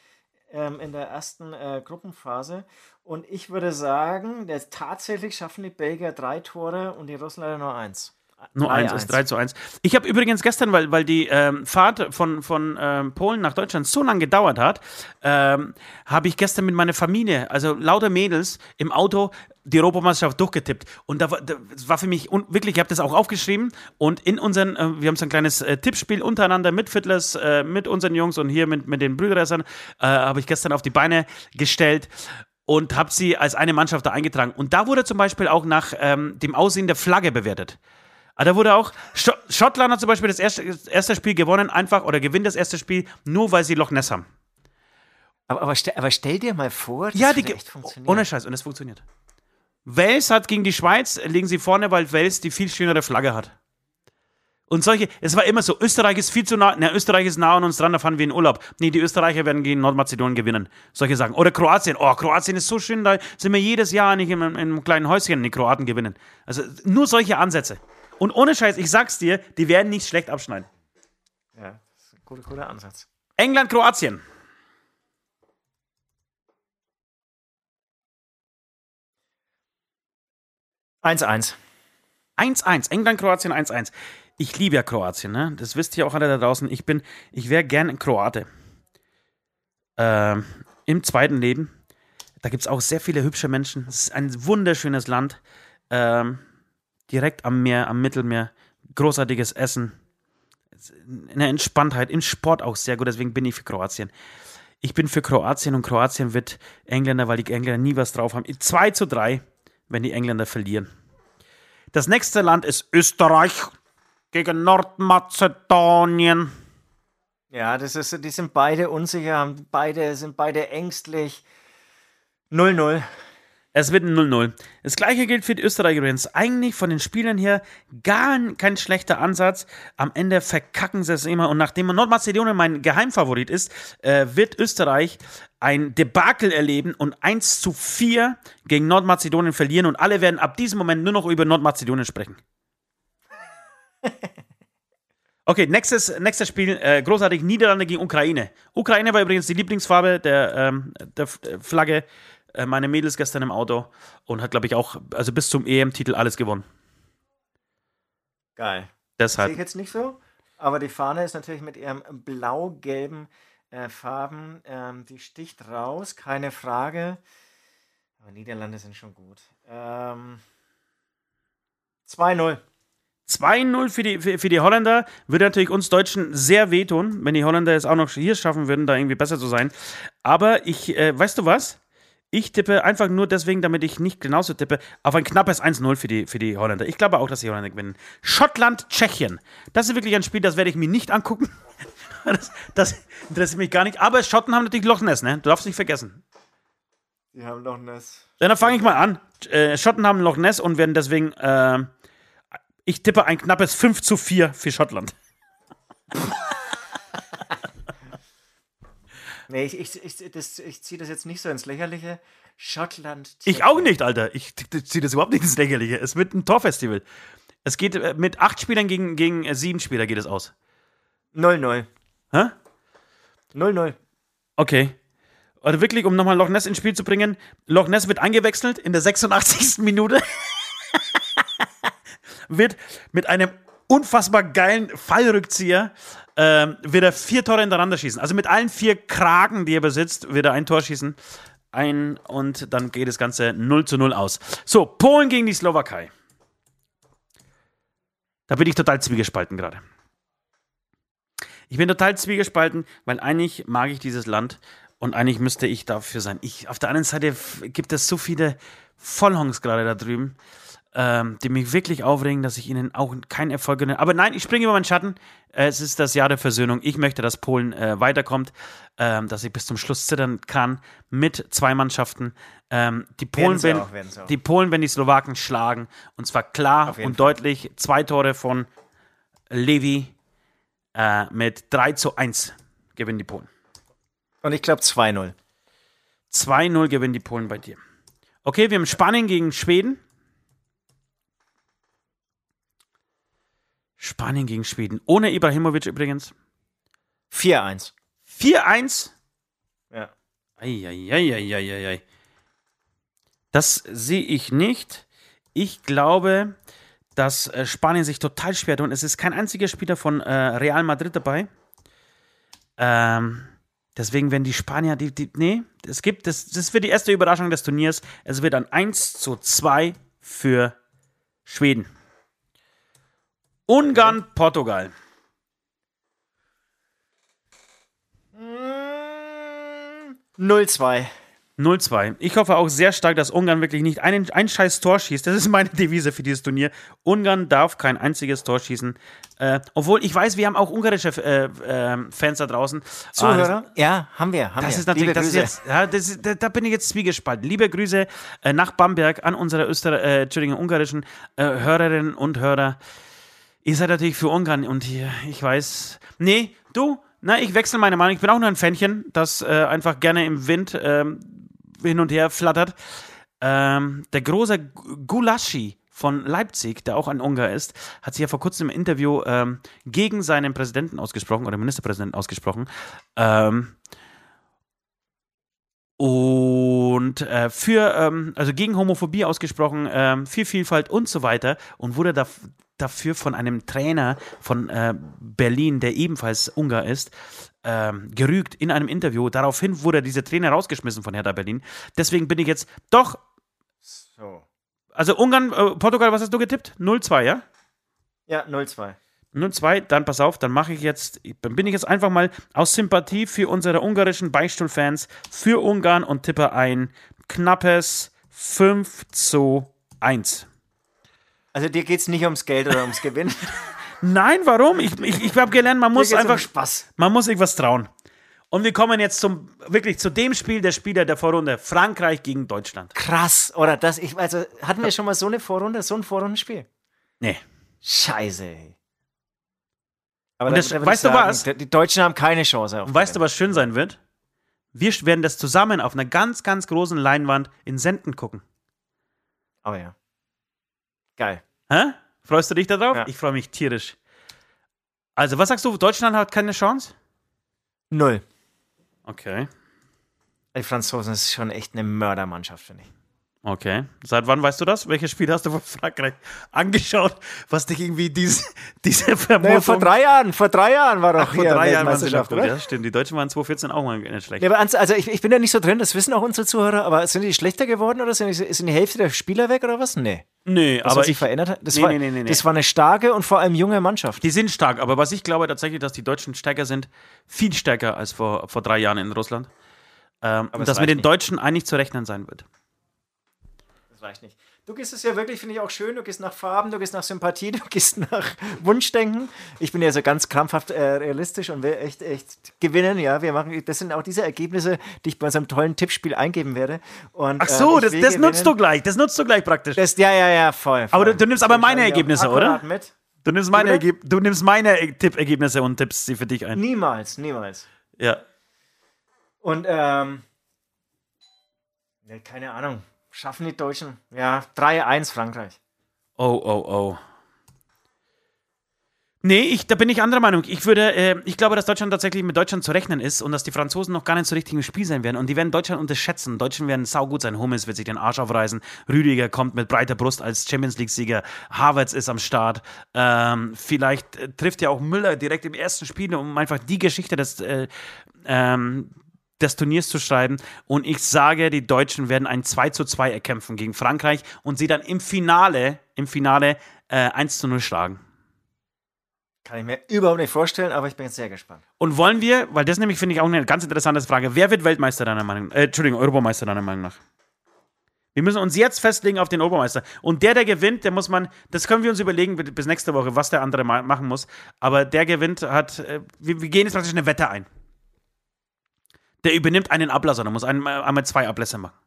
ähm, in der ersten äh, Gruppenphase. Und ich würde sagen, der, tatsächlich schaffen die Belgier drei Tore und die Russen leider nur eins. Nur eins, ist 3 zu 1. Ich habe übrigens gestern, weil, weil die ähm, Fahrt von, von ähm, Polen nach Deutschland so lange gedauert hat, ähm, habe ich gestern mit meiner Familie, also lauter Mädels, im Auto die Europameisterschaft durchgetippt. Und da war, das war für mich wirklich, ich habe das auch aufgeschrieben und in unseren, äh, wir haben so ein kleines äh, Tippspiel untereinander mit Fiddlers, äh, mit unseren Jungs und hier mit, mit den Brüderessern, äh, habe ich gestern auf die Beine gestellt und habe sie als eine Mannschaft da eingetragen. Und da wurde zum Beispiel auch nach ähm, dem Aussehen der Flagge bewertet. Aber da wurde auch, Schottland hat zum Beispiel das erste, das erste Spiel gewonnen, einfach, oder gewinnt das erste Spiel, nur weil sie Loch Ness haben. Aber, aber, stell, aber stell dir mal vor, das ja, die echt funktioniert. Ohne Scheiß, und es funktioniert. Wales hat gegen die Schweiz, liegen sie vorne, weil Wales die viel schönere Flagge hat. Und solche, es war immer so, Österreich ist viel zu nah, ne, Österreich ist nah an uns dran, da fahren wir in Urlaub. Nee, die Österreicher werden gegen Nordmazedonien gewinnen. Solche Sachen. Oder Kroatien, oh, Kroatien ist so schön, da sind wir jedes Jahr nicht in, in einem kleinen Häuschen, die Kroaten gewinnen. Also nur solche Ansätze. Und ohne Scheiß, ich sag's dir, die werden nicht schlecht abschneiden. Ja, das ist ein guter, guter Ansatz. England, Kroatien. Eins, eins. 1-1. England, Kroatien 1-1. Ich liebe ja Kroatien, ne? Das wisst ihr auch alle da draußen. Ich bin, ich wäre gern ein Kroate. Ähm, Im zweiten Leben. Da gibt es auch sehr viele hübsche Menschen. Es ist ein wunderschönes Land. Ähm, direkt am Meer, am Mittelmeer. Großartiges Essen. Eine Entspanntheit, im Sport auch sehr gut, deswegen bin ich für Kroatien. Ich bin für Kroatien und Kroatien wird Engländer, weil die Engländer nie was drauf haben. 2 zu 3, wenn die Engländer verlieren. Das nächste Land ist Österreich gegen Nordmazedonien. Ja, das ist, die sind beide unsicher, beide, sind beide ängstlich. 0-0. Es wird ein 0-0. Das gleiche gilt für die Österreicher übrigens. Eigentlich von den Spielern her gar kein schlechter Ansatz. Am Ende verkacken sie es immer. Und nachdem Nordmazedonien mein Geheimfavorit ist, äh, wird Österreich ein Debakel erleben und 1 zu 4 gegen Nordmazedonien verlieren. Und alle werden ab diesem Moment nur noch über Nordmazedonien sprechen. Okay, nächstes, nächstes Spiel, äh, großartig, Niederlande gegen Ukraine. Ukraine war übrigens die Lieblingsfarbe der, ähm, der Flagge äh, meine Mädels gestern im Auto und hat, glaube ich, auch, also bis zum EM-Titel alles gewonnen. Geil. Deshalb. Sehe ich jetzt nicht so, aber die Fahne ist natürlich mit ihrem blau-gelben äh, Farben, ähm, die sticht raus, keine Frage. Aber Niederlande sind schon gut. Ähm, 2-0. 2-0 für die, für, für, die Holländer würde natürlich uns Deutschen sehr wehtun, wenn die Holländer es auch noch hier schaffen würden, da irgendwie besser zu sein. Aber ich, äh, weißt du was? Ich tippe einfach nur deswegen, damit ich nicht genauso tippe, auf ein knappes 1-0 für die, für die Holländer. Ich glaube auch, dass die Holländer gewinnen. Schottland, Tschechien. Das ist wirklich ein Spiel, das werde ich mir nicht angucken. Das, das interessiert mich gar nicht. Aber Schotten haben natürlich Loch Ness, ne? Du darfst nicht vergessen. Die haben Loch Ness. Dann fange ich mal an. Äh, Schotten haben Loch Ness und werden deswegen. Äh, ich tippe ein knappes 5 zu 4 für Schottland. Nee, ich, ich, ich, ich ziehe das jetzt nicht so ins Lächerliche. Schottland. Ich auch nicht, Alter. Ich ziehe das überhaupt nicht ins Lächerliche. Es wird ein Torfestival. Es geht äh, mit acht Spielern gegen, gegen äh, sieben Spieler geht es aus. 0-0. Hä? 0-0. Okay. Also wirklich, um nochmal Loch Ness ins Spiel zu bringen. Loch Ness wird eingewechselt in der 86. Minute. wird mit einem unfassbar geilen Fallrückzieher ähm, wird er vier Tore hintereinander schießen. Also mit allen vier Kragen, die er besitzt, wird er ein Tor schießen. Ein und dann geht das Ganze 0 zu 0 aus. So, Polen gegen die Slowakei. Da bin ich total zwiegespalten gerade. Ich bin total zwiegespalten, weil eigentlich mag ich dieses Land und eigentlich müsste ich dafür sein. Ich, auf der anderen Seite gibt es so viele Vollhongs gerade da drüben ähm, die mich wirklich aufregen, dass ich ihnen auch keinen Erfolg gönne. Aber nein, ich springe über meinen Schatten. es ist das Jahr der Versöhnung. Ich möchte, dass Polen äh, weiterkommt, ähm, dass ich bis zum Schluss zittern kann mit zwei Mannschaften. Ähm, die, Polen, wenn, auch, die Polen, wenn die Slowaken schlagen, und zwar klar und Fall. deutlich, zwei Tore von Levi äh, mit 3 zu 1 gewinnen die Polen. Und ich glaube 2-0. 2-0 gewinnen die Polen bei dir. Okay, wir haben Spanien gegen Schweden. Spanien gegen Schweden. Ohne Ibrahimovic übrigens. 4-1. 4-1? Ja. Eieieiei. Das sehe ich nicht. Ich glaube, dass äh, Spanien sich total schwer tut. Es ist kein einziger Spieler von äh, Real Madrid dabei. Ähm, deswegen werden die Spanier, die, die, nee, es gibt, das, das wird die erste Überraschung des Turniers. Es wird ein 1 zu 2 für Schweden. Ungarn, Portugal. 0-2. 0-2. Ich hoffe auch sehr stark, dass Ungarn wirklich nicht einen, ein scheiß Tor schießt. Das ist meine Devise für dieses Turnier. Ungarn darf kein einziges Tor schießen. Äh, obwohl, ich weiß, wir haben auch ungarische äh, äh, Fans da draußen. Zuhörer? Ah, ja, haben wir. Haben das wir. ist natürlich, das ist jetzt, ja, das da, da, bin ich jetzt zwiegespalten. Liebe Grüße äh, nach Bamberg an unsere Öster äh, Entschuldigung, ungarischen äh, Hörerinnen und Hörer. Ihr seid natürlich für Ungarn und hier, ich weiß. Nee, du, na, ich wechsle meine Meinung. Ich bin auch nur ein Fännchen, das äh, einfach gerne im Wind ähm, hin und her flattert. Ähm, der große Gulaschi von Leipzig, der auch ein Ungar ist, hat sich ja vor kurzem im Interview ähm, gegen seinen Präsidenten ausgesprochen oder Ministerpräsidenten ausgesprochen. Ähm, und äh, für, ähm, also gegen Homophobie ausgesprochen, ähm, für Vielfalt und so weiter und wurde da, dafür von einem Trainer von äh, Berlin, der ebenfalls Ungar ist, ähm, gerügt in einem Interview. Daraufhin wurde dieser Trainer rausgeschmissen von Hertha Berlin. Deswegen bin ich jetzt doch. So. Also Ungarn, äh, Portugal, was hast du getippt? 0-2, ja? Ja, 0-2. 0-2, dann pass auf, dann mache ich jetzt, dann bin ich jetzt einfach mal aus Sympathie für unsere ungarischen Beichtstuhlfans für Ungarn und tippe ein knappes 5 zu 1. Also dir geht es nicht ums Geld oder ums Gewinn? Nein, warum? Ich, ich, ich habe gelernt, man muss einfach. Um Spaß. Man muss irgendwas trauen. Und wir kommen jetzt zum wirklich zu dem Spiel der Spieler der Vorrunde: Frankreich gegen Deutschland. Krass, oder das? Ich, also hatten wir schon mal so eine Vorrunde, so ein Vorrundenspiel? Nee. Scheiße. Aber das, da, weißt du was? Die Deutschen haben keine Chance. Und weißt du, was schön sein wird? Wir werden das zusammen auf einer ganz, ganz großen Leinwand in Senden gucken. Oh ja. Geil. Hä? Freust du dich darauf? Ja. Ich freue mich tierisch. Also, was sagst du? Deutschland hat keine Chance? Null. Okay. Die Franzosen ist schon echt eine Mördermannschaft, finde ich. Okay. Seit wann weißt du das? Welches Spiel hast du von Frankreich angeschaut, was dich irgendwie diese, diese Vermutung... Naja, vor drei Jahren, vor drei Jahren war doch Ach, vor drei Jahren sie gut, ja, stimmt. Die Deutschen waren 2014 auch mal nicht schlecht. Ja, aber also ich, ich bin ja nicht so drin, das wissen auch unsere Zuhörer, aber sind die schlechter geworden oder sind die, sind die Hälfte der Spieler weg oder was? Nee. Nee, was, aber sich verändert hat, das, nee, war, nee, nee, das war eine starke und vor allem junge Mannschaft. Die sind stark, aber was ich glaube tatsächlich, dass die Deutschen stärker sind, viel stärker als vor, vor drei Jahren in Russland. Ähm, und dass mit den nicht. Deutschen eigentlich zu rechnen sein wird das reicht nicht. Du gehst es ja wirklich, finde ich auch schön. Du gehst nach Farben, du gehst nach Sympathie, du gehst nach Wunschdenken. Ich bin ja so ganz krampfhaft äh, realistisch und will echt, echt gewinnen. Ja, wir machen, das sind auch diese Ergebnisse, die ich bei unserem tollen Tippspiel eingeben werde. Und, Ach so, äh, das, das nutzt du gleich. Das nutzt du gleich praktisch. Das, ja, ja, ja, voll. voll. Aber du, du nimmst aber meine Ergebnisse, oder? Mit. Du nimmst meine, Ergeb du nimmst meine Tippergebnisse und tippst sie für dich ein. Niemals, niemals. Ja. Und, ähm, keine Ahnung. Schaffen die Deutschen. Ja, 3-1 Frankreich. Oh, oh, oh. Nee, ich, da bin ich anderer Meinung. Ich würde, äh, ich glaube, dass Deutschland tatsächlich mit Deutschland zu rechnen ist und dass die Franzosen noch gar nicht so richtig im Spiel sein werden. Und die werden Deutschland unterschätzen. Deutschland werden saugut sein. Hummels wird sich den Arsch aufreißen. Rüdiger kommt mit breiter Brust als Champions League-Sieger. Havertz ist am Start. Ähm, vielleicht äh, trifft ja auch Müller direkt im ersten Spiel, um einfach die Geschichte des, äh, ähm, des Turniers zu schreiben. Und ich sage, die Deutschen werden ein 2 zu 2 erkämpfen gegen Frankreich und sie dann im Finale, im Finale äh, 1 zu 0 schlagen. Kann ich mir überhaupt nicht vorstellen, aber ich bin jetzt sehr gespannt. Und wollen wir, weil das nämlich finde ich auch eine ganz interessante Frage, wer wird Weltmeister deiner Meinung nach? Äh, Entschuldigung, Europameister deiner Meinung nach? Wir müssen uns jetzt festlegen auf den Europameister. Und der, der gewinnt, der muss man, das können wir uns überlegen bis nächste Woche, was der andere machen muss. Aber der gewinnt, hat, äh, wir, wir gehen jetzt praktisch eine Wette ein. Der übernimmt einen Ablasser, der muss einmal, einmal zwei Ablässe machen.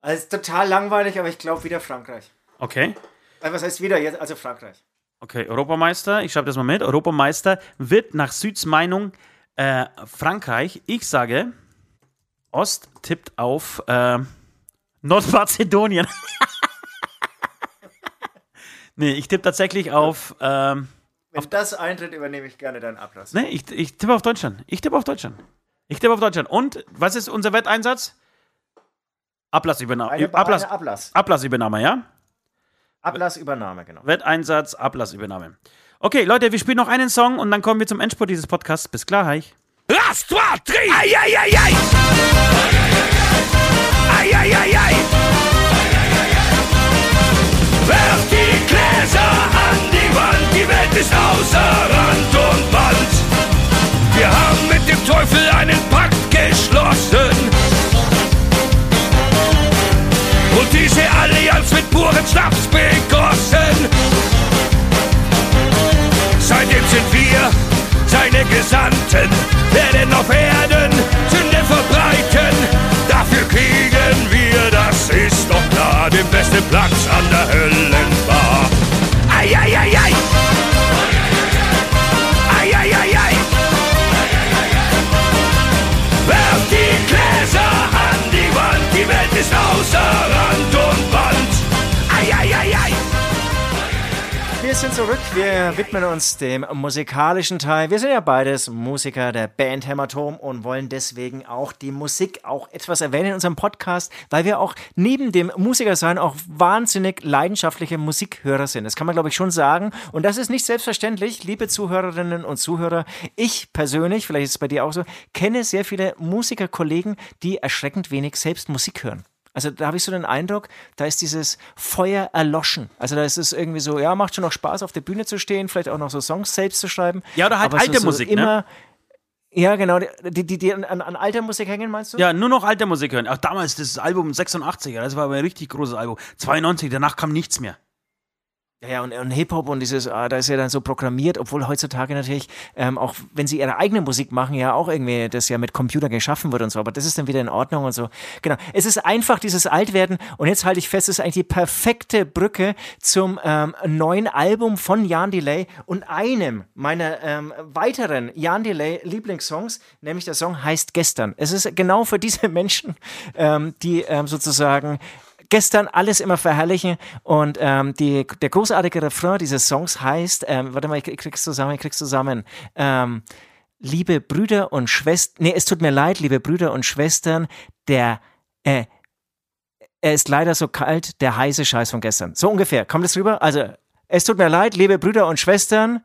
Also total langweilig, aber ich glaube wieder Frankreich. Okay. Also was heißt wieder jetzt? Also Frankreich. Okay, Europameister, ich schreibe das mal mit. Europameister wird nach Süds Meinung äh, Frankreich. Ich sage, Ost tippt auf äh, Nordmazedonien. nee, ich tippe tatsächlich auf. Ähm, wenn das eintritt, übernehme ich gerne deinen Ablass. Nee, ich, ich tippe auf Deutschland. Ich tippe auf Deutschland. Ich tippe auf Deutschland. Und was ist unser Wetteinsatz? Ablassübernahme. Eine, Ablass, eine Ablass. Ablassübernahme, ja? Ablassübernahme, genau. Wetteinsatz, Ablassübernahme. Okay, Leute, wir spielen noch einen Song und dann kommen wir zum Endspurt dieses Podcasts. Bis gleich. Ras, trois, tri, ai, ai, ai, ai. Ai, ai, ai, ai. Werf die Gläser an Wand, die Welt ist außer Rand und Band. Wir haben mit dem Teufel einen Pakt geschlossen. Und diese Allianz mit puren Schnaps begossen. Seitdem sind wir seine Gesandten, werden auf Erden Sünde verbreiten. Dafür kriegen wir, das ist doch klar, den besten Platz an der Höllenbar. Wir sind zurück. Wir widmen uns dem musikalischen Teil. Wir sind ja beides Musiker der Band Hämatom und wollen deswegen auch die Musik auch etwas erwähnen in unserem Podcast, weil wir auch neben dem Musikersein auch wahnsinnig leidenschaftliche Musikhörer sind. Das kann man, glaube ich, schon sagen. Und das ist nicht selbstverständlich, liebe Zuhörerinnen und Zuhörer. Ich persönlich, vielleicht ist es bei dir auch so, kenne sehr viele Musikerkollegen, die erschreckend wenig selbst Musik hören. Also da habe ich so den Eindruck, da ist dieses Feuer erloschen. Also da ist es irgendwie so, ja, macht schon noch Spaß, auf der Bühne zu stehen, vielleicht auch noch so Songs selbst zu schreiben. Ja, oder halt alte so, Musik, so ne? immer, Ja, genau, die, die, die an, an alter Musik hängen, meinst du? Ja, nur noch alte Musik hören. Auch damals das Album 86, das war aber ein richtig großes Album. 92, danach kam nichts mehr. Ja, ja, und, und Hip-Hop und dieses, ah, da ist ja dann so programmiert, obwohl heutzutage natürlich, ähm, auch wenn sie ihre eigene Musik machen, ja auch irgendwie das ja mit Computer geschaffen wird und so, aber das ist dann wieder in Ordnung und so. Genau. Es ist einfach dieses Altwerden und jetzt halte ich fest, es ist eigentlich die perfekte Brücke zum ähm, neuen Album von Jan Delay und einem meiner ähm, weiteren Jan Delay Lieblingssongs, nämlich der Song heißt Gestern. Es ist genau für diese Menschen, ähm, die ähm, sozusagen gestern alles immer verherrlichen und ähm, die, der großartige Refrain dieses Songs heißt, ähm, warte mal, ich krieg's zusammen, ich krieg's zusammen, ähm, liebe Brüder und Schwestern, nee, es tut mir leid, liebe Brüder und Schwestern, der, äh, er ist leider so kalt, der heiße Scheiß von gestern. So ungefähr, kommt das rüber? Also, es tut mir leid, liebe Brüder und Schwestern,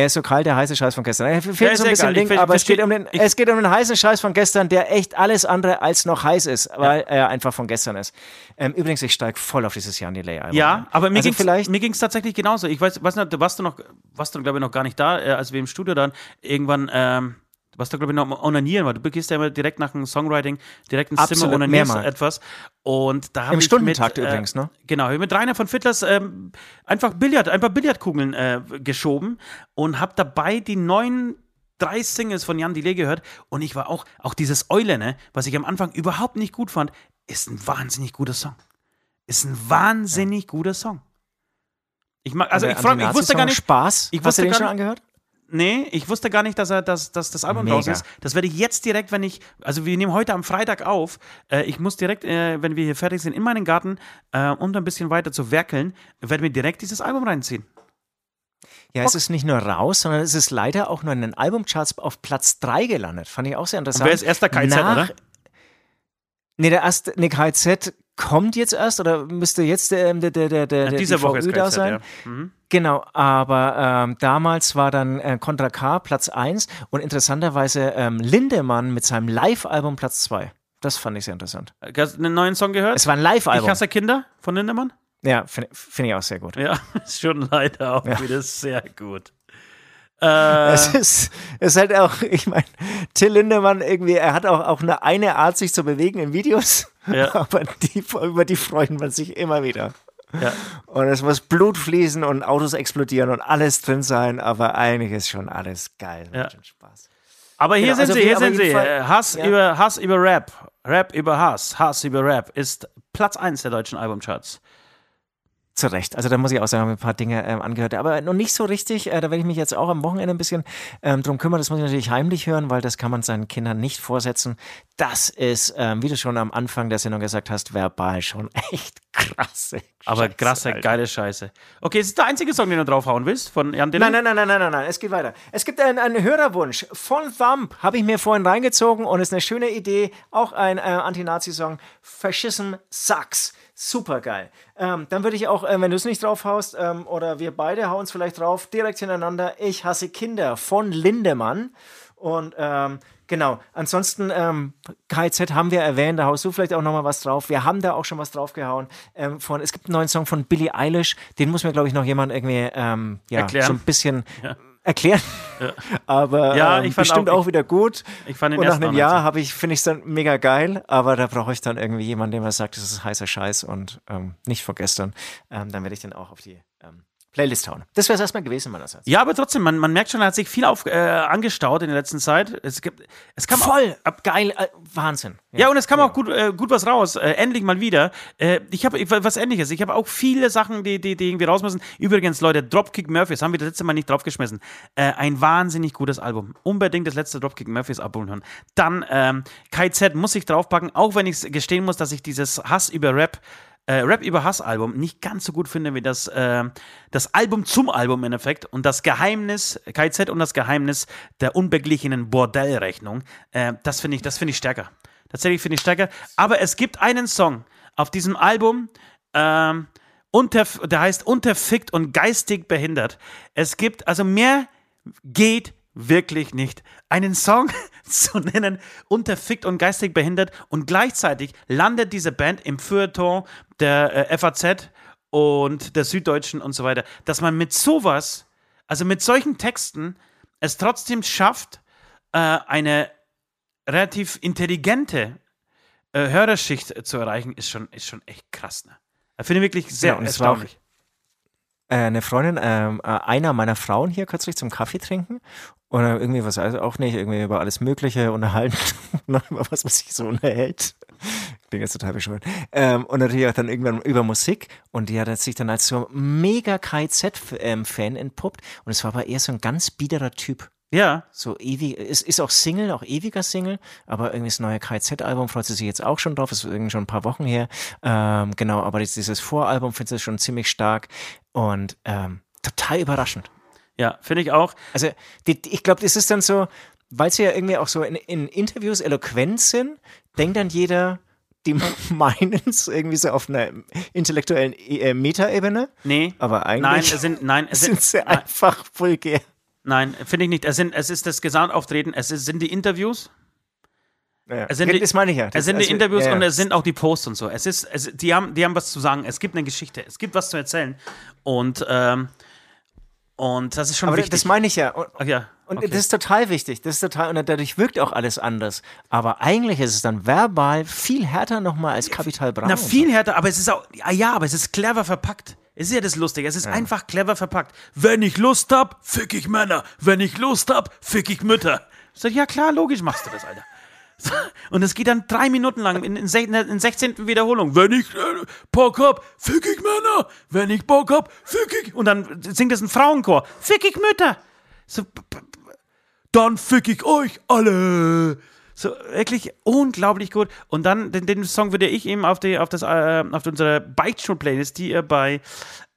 er ist so kalt, der heiße Scheiß von gestern. Er fehlt Ja, so ein bisschen egal. Ich Ding, ver- aber es geht, um den, es geht um den heißen Scheiß von gestern, der echt alles andere als noch heiß ist, weil er einfach von gestern ist. Ähm, übrigens, ich steige voll auf dieses Jan Delay-Album. Ja, ein. aber mir also mir ging's tatsächlich genauso. Ich weiß, weiß nicht, du warst du noch, warst du glaube ich noch gar nicht da, äh, als wir im Studio dann irgendwann, ähm, warst du glaube ich noch onanieren, weil du begehst ja immer direkt nach dem Songwriting direkt ins Zimmer Absolut, onanierst mehrmals. etwas. Und da habe Im ich Stundentakt mit, übrigens, ne? Genau, hab ich mit Rainer von Fittlers ähm, einfach Billard, ein paar Billardkugeln äh, geschoben und habe dabei die neuen drei Singles von Jan Delay gehört und ich war auch, auch dieses Eule, ne, was ich am Anfang überhaupt nicht gut fand, ist ein wahnsinnig guter Song. Ist ein wahnsinnig guter Song. Ich mag, also ich, frag, ich wusste gar nicht, Spaß. ich Hast du den gar schon nicht- angehört? Nee, ich wusste gar nicht, dass er, dass, dass das Album Mega. raus ist. Das werde ich jetzt direkt, wenn ich, also wir nehmen heute am Freitag auf, äh, ich muss direkt, äh, wenn wir hier fertig sind, in meinen Garten, äh, um da ein bisschen weiter zu werkeln, werde mir direkt dieses Album reinziehen. Ja, es ist nicht nur raus, sondern es ist leider auch nur in den Albumcharts auf Platz 3 gelandet. Fand ich auch sehr interessant. wer ist erster KZ, Nach, oder? Nee, der erste, nee, KZ kommt jetzt erst oder müsste jetzt ähm, der, der, der, der, der Diese Woche ist da sein? ja. Mhm. Genau, aber ähm, damals war dann äh, Contra K Platz 1 und interessanterweise ähm, Lindemann mit seinem Live-Album Platz 2. Das fand ich sehr interessant. Hast du einen neuen Song gehört? Es war ein ich Live-Album. hasse Kinder von Lindemann? Ja, finde find ich auch sehr gut. Ja, ist schon leider auch wieder sehr gut. Äh, Es ist, es ist halt auch, ich meine, Till Lindemann irgendwie, er hat auch, auch eine, eine Art, sich zu bewegen in Videos, Ja. aber die, über die freut man sich immer wieder. ja. Und es muss Blut fließen und Autos explodieren und alles drin sein, aber eigentlich ist schon alles geil. Ja. Spaß. Aber hier Genau, sind also sie, hier sind sie. Fall- Äh, Hass, Ja. über, Hass über Rap. Rap über Hass. Hass über Rap ist Platz 1 der deutschen Albumcharts. Zu Recht. Also da muss ich auch sagen, habe ein paar Dinge ähm, angehört. Aber noch nicht so richtig. Äh, da werde ich mich jetzt auch am Wochenende ein bisschen ähm, drum kümmern. Das muss ich natürlich heimlich hören, weil das kann man seinen Kindern nicht vorsetzen. Das ist, ähm, wie du schon am Anfang der Sendung gesagt hast, verbal schon echt krasse. Aber Scheiße, krasse, Alter. geile Scheiße. Okay, ist der einzige Song, den du draufhauen willst? Von Jan Dillon? Nein, nein, nein, nein, nein, nein, nein, es geht weiter. Es gibt einen, einen Hörerwunsch von Thumb, habe ich mir vorhin reingezogen und ist eine schöne Idee. Auch ein äh, Anti-Nazi-Song. Fascism sucks. Super geil. Ähm, dann würde ich auch, äh, wenn du es nicht draufhaust, ähm, oder wir beide hauen es vielleicht drauf, direkt hintereinander. Ich hasse Kinder von Lindemann. Und ähm, genau, ansonsten ähm, KZ haben wir erwähnt, da haust du vielleicht auch nochmal was drauf. Wir haben da auch schon was draufgehauen. Ähm, von, es gibt einen neuen Song von Billie Eilish, den muss mir, glaube ich, noch jemand irgendwie ähm, ja, Erklären. so ein bisschen Ja. Erklären. Aber Ja, ähm, bestimmt auch- auch, wieder gut. Ich fand den Und nach einem Jahr habe ich, finde ich es dann mega geil, aber da brauche ich dann irgendwie jemanden, der mir sagt, das ist heißer Scheiß und ähm, nicht von gestern. Ähm, dann werde ich den auch auf die ähm, Playlist hauen. Das wäre es erstmal gewesen meinerseits. Ja, aber trotzdem, man, man merkt schon, da hat sich viel auf, äh, angestaut in der letzten Zeit. Es gibt, es kam Voll, ab, geil, äh, Wahnsinn. Ja, und es kam auch gut, äh, gut was raus. Äh, endlich mal wieder. Äh, ich habe was Ähnliches. Ich habe auch viele Sachen, die, die, die irgendwie raus müssen. Übrigens, Leute, Dropkick Murphys haben wir das letzte Mal nicht draufgeschmissen. Äh, ein wahnsinnig gutes Album. Unbedingt das letzte Dropkick Murphys Album hören. Dann ähm, KZ muss ich draufpacken, auch wenn ich gestehen muss, dass ich dieses Hass über Rap äh, Rap über Hass Album nicht ganz so gut finde wie das, äh, das Album zum Album im Endeffekt und das Geheimnis, KZ und das Geheimnis der unbeglichenen Bordellrechnung, äh, das finde ich, das finde ich stärker. Tatsächlich finde ich stärker. Aber es gibt einen Song auf diesem Album, ähm, unter, der heißt Unterfickt und geistig behindert. Es gibt, also mehr geht wirklich nicht. Einen Song zu nennen, unterfickt und geistig behindert und gleichzeitig landet diese Band im Feuilleton der äh, FAZ und der Süddeutschen und so weiter, dass man mit sowas, also mit solchen Texten, es trotzdem schafft, äh, eine relativ intelligente äh, Hörerschicht zu erreichen, ist schon, ist schon echt krass. Ne? Ich finde wirklich sehr Ja, und es war auch- erstaunlich. äh, eine Freundin, ähm, äh, einer meiner Frauen hier kürzlich zum Kaffee trinken oder irgendwie was, also auch nicht, irgendwie über alles Mögliche unterhalten, über was man sich so unterhält. Klingt jetzt total bescheuert. Ähm, und natürlich auch dann irgendwann über Musik und die hat sich dann als so mega KZ-Fan entpuppt und es war aber eher so ein ganz biederer Typ. Ja, So ewig, ist, ist auch Single, auch ewiger Single, aber irgendwie das neue KZ-Album freut sie sich jetzt auch schon drauf, ist irgendwie schon ein paar Wochen her. Ähm, genau, aber dieses, dieses Voralbum findet sie schon ziemlich stark und ähm, total überraschend. Ja, finde ich auch. Also die, die, ich glaube, das ist dann so, weil sie ja irgendwie auch so in, in Interviews eloquent sind, denkt dann jeder, die meinen es irgendwie so auf einer intellektuellen äh, Metaebene, Nee. aber eigentlich Nein, es sind, nein, es sind, sind sie nein, einfach vulgär. nein finde ich nicht. Es, sind, es ist das Gesamtauftreten, es ist, sind die Interviews, Ja. Es sind die- das meine ich ja. es Das- sind die also, Interviews ja, ja. und es sind auch die Posts und so. Es ist, es, die, haben, die haben was zu sagen. Es gibt eine Geschichte, es gibt was zu erzählen. Und, ähm, und das ist schon Aber wichtig. das meine ich ja. Und, Ach ja, Und okay. das ist total wichtig. Das ist total, und dadurch wirkt auch alles anders. Aber eigentlich ist es dann verbal viel härter nochmal als Kapital Bra. Na, viel härter, aber es ist auch, ja, ja, aber es ist clever verpackt. Es ist ja das Lustige, es ist einfach clever verpackt. Wenn ich Lust hab, fick ich Männer. Wenn ich Lust hab, fick ich Mütter. Ich sag, ja klar, logisch machst du das, Alter. Und es geht dann drei Minuten lang in, in, in der 16. Wiederholung. Wenn ich äh, Bock hab, fick ich Männer. Wenn ich Bock hab, fick ich. Und dann singt es ein Frauenchor. Fick ich Mütter. So, dann fick ich euch alle. So, wirklich unglaublich gut. Und dann, den, den Song würde ich eben auf, die, auf, das, äh, auf unsere Beichtstuhl-Playlist, die ihr bei,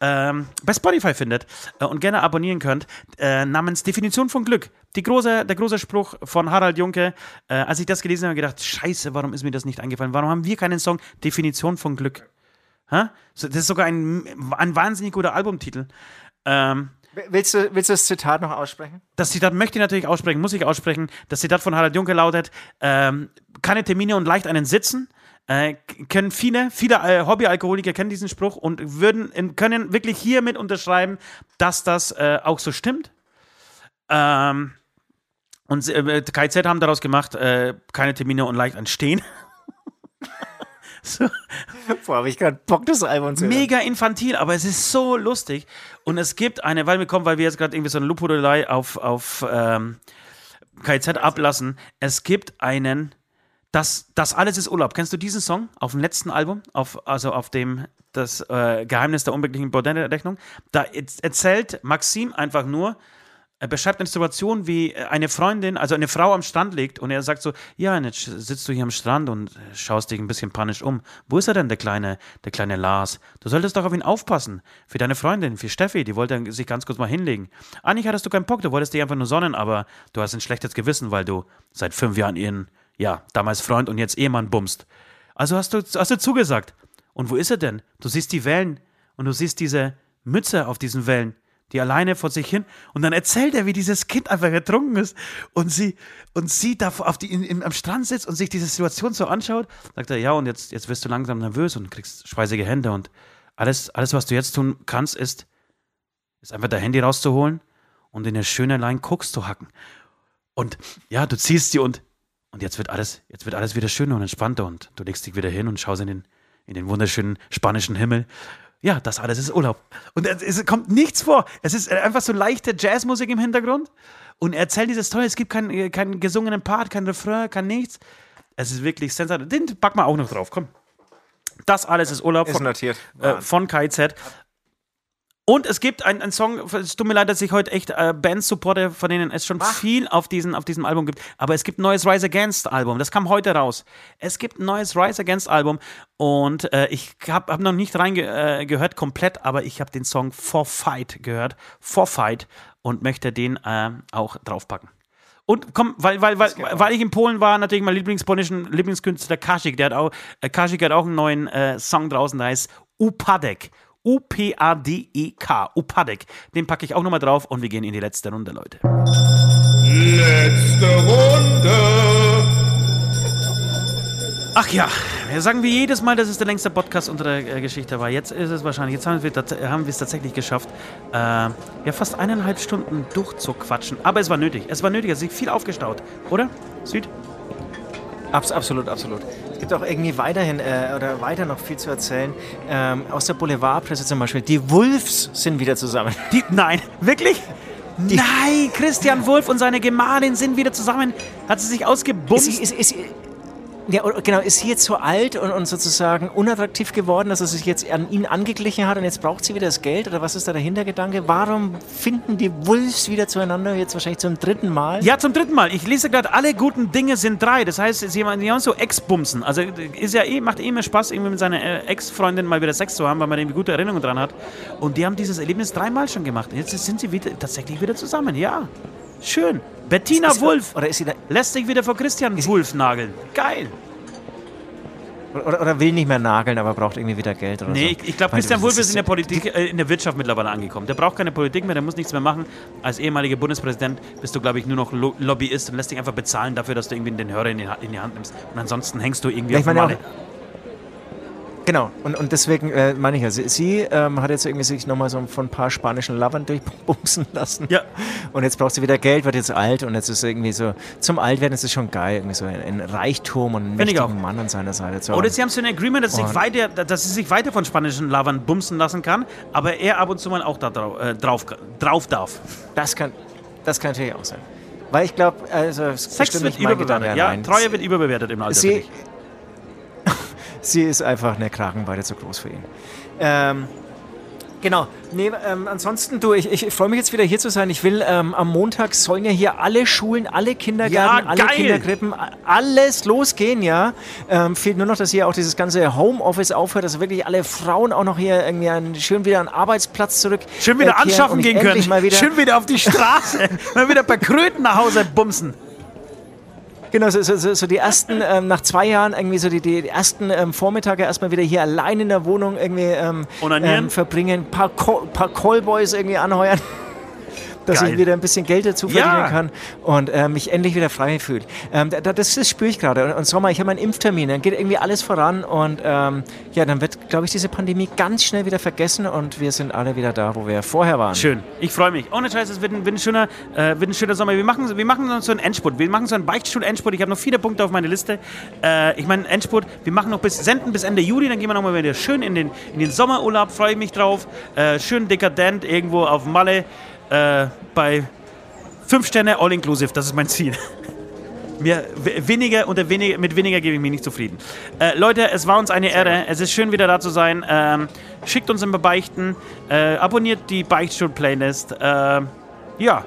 ähm, bei Spotify findet äh, und gerne abonnieren könnt, äh, namens Definition von Glück. Die große, der große Spruch von Harald Junke. Äh, als ich das gelesen habe, habe ich gedacht, scheiße, warum ist mir das nicht eingefallen? Warum haben wir keinen Song Definition von Glück? So, das ist sogar ein, ein wahnsinnig guter Albumtitel. Ähm, Willst du, willst du das Zitat noch aussprechen? das Zitat möchte ich natürlich aussprechen, muss ich aussprechen. Das Zitat von Harald Junke lautet: ähm, Keine Termine und leicht einen Sitzen. Äh, können viele, viele äh, Hobbyalkoholiker kennen diesen Spruch und würden, können wirklich hiermit unterschreiben, dass das äh, auch so stimmt. Ähm, und äh, KZ haben daraus gemacht, äh, keine Termine und leicht ein Stehen. So. Boah, habe ich gerade Bock, das Album zu hören. Mega infantil, aber es ist so lustig. Und es gibt eine, weil wir kommen, weil wir jetzt gerade irgendwie so eine Lobhudelei auf, auf ähm, KZ ablassen. Es gibt einen, das, das alles ist Urlaub. Kennst du diesen Song auf dem letzten Album? Auf, also auf dem das äh, Geheimnis der unbeglichen Bordellrechnung. Da erzählt Maxim einfach nur, er beschreibt eine Situation, wie eine Freundin, also eine Frau am Strand liegt und er sagt so, ja, jetzt sitzt du hier am Strand und schaust dich ein bisschen panisch um. Wo ist er denn, der kleine, der kleine Lars? Du solltest doch auf ihn aufpassen. Für deine Freundin, für Steffi, die wollte sich ganz kurz mal hinlegen. Eigentlich hattest du keinen Bock, du wolltest dich einfach nur sonnen, aber du hast ein schlechtes Gewissen, weil du seit fünf Jahren ihren, ja, damals Freund und jetzt Ehemann bummst. Also hast du, hast du zugesagt. Und wo ist er denn? Du siehst die Wellen und du siehst diese Mütze auf diesen Wellen die alleine vor sich hin. Und dann erzählt er, wie dieses Kind einfach ertrunken ist und sie, und sie da auf die, in, in, am Strand sitzt und sich diese Situation so anschaut. Sagt er, ja, und jetzt, jetzt wirst du langsam nervös und kriegst schweißige Hände und alles, alles, was du jetzt tun kannst, ist, ist einfach dein Handy rauszuholen und in eine schöne Line Koks zu hacken. Und ja, du ziehst sie und, und jetzt wird alles, jetzt wird alles wieder schöner und entspannter und du legst dich wieder hin und schaust in den, in den wunderschönen spanischen Himmel ja, das alles ist Urlaub. Und es kommt nichts vor. Es ist einfach so leichte Jazzmusik im Hintergrund. Und er erzählt dieses Tolle. Es gibt keinen kein gesungenen Part, kein Refrain, kein nichts. Es ist wirklich sensationell. Den packen wir auch noch drauf. Komm. Das alles ist Urlaub ist von, notiert. Äh, von KZ. Und es gibt einen Song, es tut mir leid, dass ich heute echt äh, Bands supporte, von denen es schon Ach. viel auf, diesen, auf diesem Album gibt. Aber es gibt ein neues Rise Against Album, das kam heute raus. Es gibt ein neues Rise Against Album und äh, ich habe hab noch nicht reingehört äh, komplett, aber ich habe den Song For Fight gehört. For Fight und möchte den äh, auch draufpacken. Und komm, weil, weil, weil, weil ich in Polen war, natürlich mein Lieblingspolnischen Lieblingskünstler Kasik, der hat auch, äh, Kasik hat auch einen neuen äh, Song draußen, der heißt Upadek. U-P-A-D-E-K. Upadek. Den packe ich auch nochmal drauf und wir gehen in die letzte Runde, Leute. Letzte Runde. Ach ja, wir sagen wie jedes Mal, dass es der längste Podcast unserer äh, Geschichte war. Jetzt ist es wahrscheinlich, jetzt haben wir, haben wir es tatsächlich geschafft, äh, ja fast eineinhalb Stunden durchzuquatschen. Aber es war nötig. Es war nötig, es ist viel aufgestaut, oder? Süd? Abs absolut, absolut gibt auch irgendwie weiterhin äh, oder weiter noch viel zu erzählen. Ähm, aus der Boulevardpresse zum Beispiel. Die Wolves sind wieder zusammen. Die, nein, wirklich? Die, nein, Christian Wolf und seine Gemahlin sind wieder zusammen. Hat sie sich ausgebumst? Ist, ist, ist, ja, genau, ist sie jetzt so alt und, und, sozusagen unattraktiv geworden, dass er sich jetzt an ihn angeglichen hat und jetzt braucht sie wieder das Geld? Oder was ist da der Hintergedanke? Warum finden die Wolves wieder zueinander, jetzt wahrscheinlich zum dritten Mal? Ja, zum dritten Mal. Ich lese gerade, alle guten Dinge sind drei. Das heißt, sie haben so Ex-Bumsen. Also ist ja eh, macht eh immer Spaß, irgendwie mit seiner äh, Ex-Freundin mal wieder Sex zu haben, weil man irgendwie gute Erinnerungen dran hat. Und die haben dieses Erlebnis dreimal schon gemacht. Jetzt sind sie wieder, tatsächlich wieder zusammen, ja. Schön. Bettina ist, Wulff oder ist sie da, lässt sich wieder vor Christian Wulff nageln. Geil. Oder, oder, will nicht mehr nageln, aber braucht irgendwie wieder Geld oder nee, so. ich, ich glaube, Christian Wulff ist in der Politik, äh, in der Wirtschaft mittlerweile angekommen. Der braucht keine Politik mehr, der muss nichts mehr machen. Als ehemaliger Bundespräsident bist du, glaube ich, nur noch Lobbyist und lässt dich einfach bezahlen dafür, dass du irgendwie den Hörer in die, in die Hand nimmst. Und ansonsten hängst du irgendwie ja, auf meine, Genau, und, und deswegen äh, meine ich ja, sie, sie ähm, hat jetzt irgendwie sich nochmal so von ein paar spanischen Lovern durchbumsen lassen. Ja. Und jetzt braucht sie wieder Geld, wird jetzt alt und jetzt ist irgendwie so, zum Altwerden ist es schon geil, irgendwie so ein, Reichtum und einen mächtigen Mann an seiner Seite zu haben. Oder sie haben so ein Agreement, dass, sich weiter, dass sie sich weiter von spanischen Lovern bumsen lassen kann, aber er ab und zu mal auch da drauf, äh, drauf, drauf darf. Das kann, das kann natürlich auch sein. Weil ich glaube, also Sex wird überbewertet. Ja, Treue wird überbewertet im Alter. Sie, sie ist einfach eine Kragenweite zu groß für ihn. Ähm, Genau. Nee, ähm, ansonsten, du, ich, ich freue mich jetzt wieder hier zu sein. Ich will, ähm, am Montag sollen ja hier alle Schulen, alle Kindergärten, ja, alle Kinderkrippen, alles losgehen, ja. Ähm, fehlt nur noch, dass hier auch dieses ganze Homeoffice aufhört, dass wirklich alle Frauen auch noch hier irgendwie einen, schön wieder den Arbeitsplatz zurück. Schön wieder anschaffen gehen können. Mal wieder schön wieder auf die Straße. mal wieder bei Kröten nach Hause bumsen. Genau, so, so, so die ersten, ähm, nach zwei Jahren irgendwie so die, die ersten ähm, Vormittage erstmal wieder hier allein in der Wohnung irgendwie ähm, ähm verbringen, paar, paar Callboys irgendwie anheuern dass Geil. ich wieder ein bisschen Geld dazu verdienen ja. kann und äh, mich endlich wieder frei fühle. Ähm, da, das, das spüre ich gerade. Und, und Sommer, ich habe meinen Impftermin, dann geht irgendwie alles voran und ähm, ja, dann wird, glaube ich, diese Pandemie ganz schnell wieder vergessen und wir sind alle wieder da, wo wir vorher waren. Schön. Ich freue mich. Ohne Scheiß, es wird ein, wird ein, schöner, äh, wird ein schöner Sommer. Wir machen, wir machen so einen Endspurt. Wir machen so einen Beichtstuhl-Endspurt. Ich habe noch viele Punkte auf meiner Liste. Äh, ich meine, Endspurt, wir machen noch bis, senden bis Ende Juli, dann gehen wir nochmal wieder schön in den, in den Sommerurlaub, freue ich mich drauf. Äh, schön dekadent irgendwo auf Malle äh, bei 5 Sterne All-Inclusive, das ist mein Ziel. Mir weniger unter weniger, mit weniger gebe ich mich nicht zufrieden. Äh, Leute, es war uns eine Ehre. Es ist schön, wieder da zu sein. Ähm, schickt uns immer Beichten. Äh, abonniert die Beichtstuhl-Playlist. Äh, ja,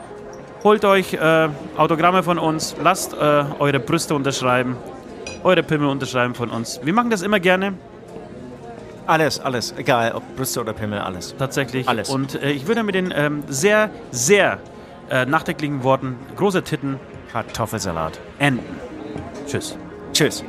holt euch äh, Autogramme von uns. Lasst äh, eure Brüste unterschreiben. Eure Pimmel unterschreiben von uns. Wir machen das immer gerne. Alles, alles. Egal, ob Brüste oder Pimmel, alles. Tatsächlich. Alles. Und äh, ich würde mit den ähm, sehr, sehr äh, nachdenklichen Worten große Titten Kartoffelsalat. enden. Tschüss. Tschüss.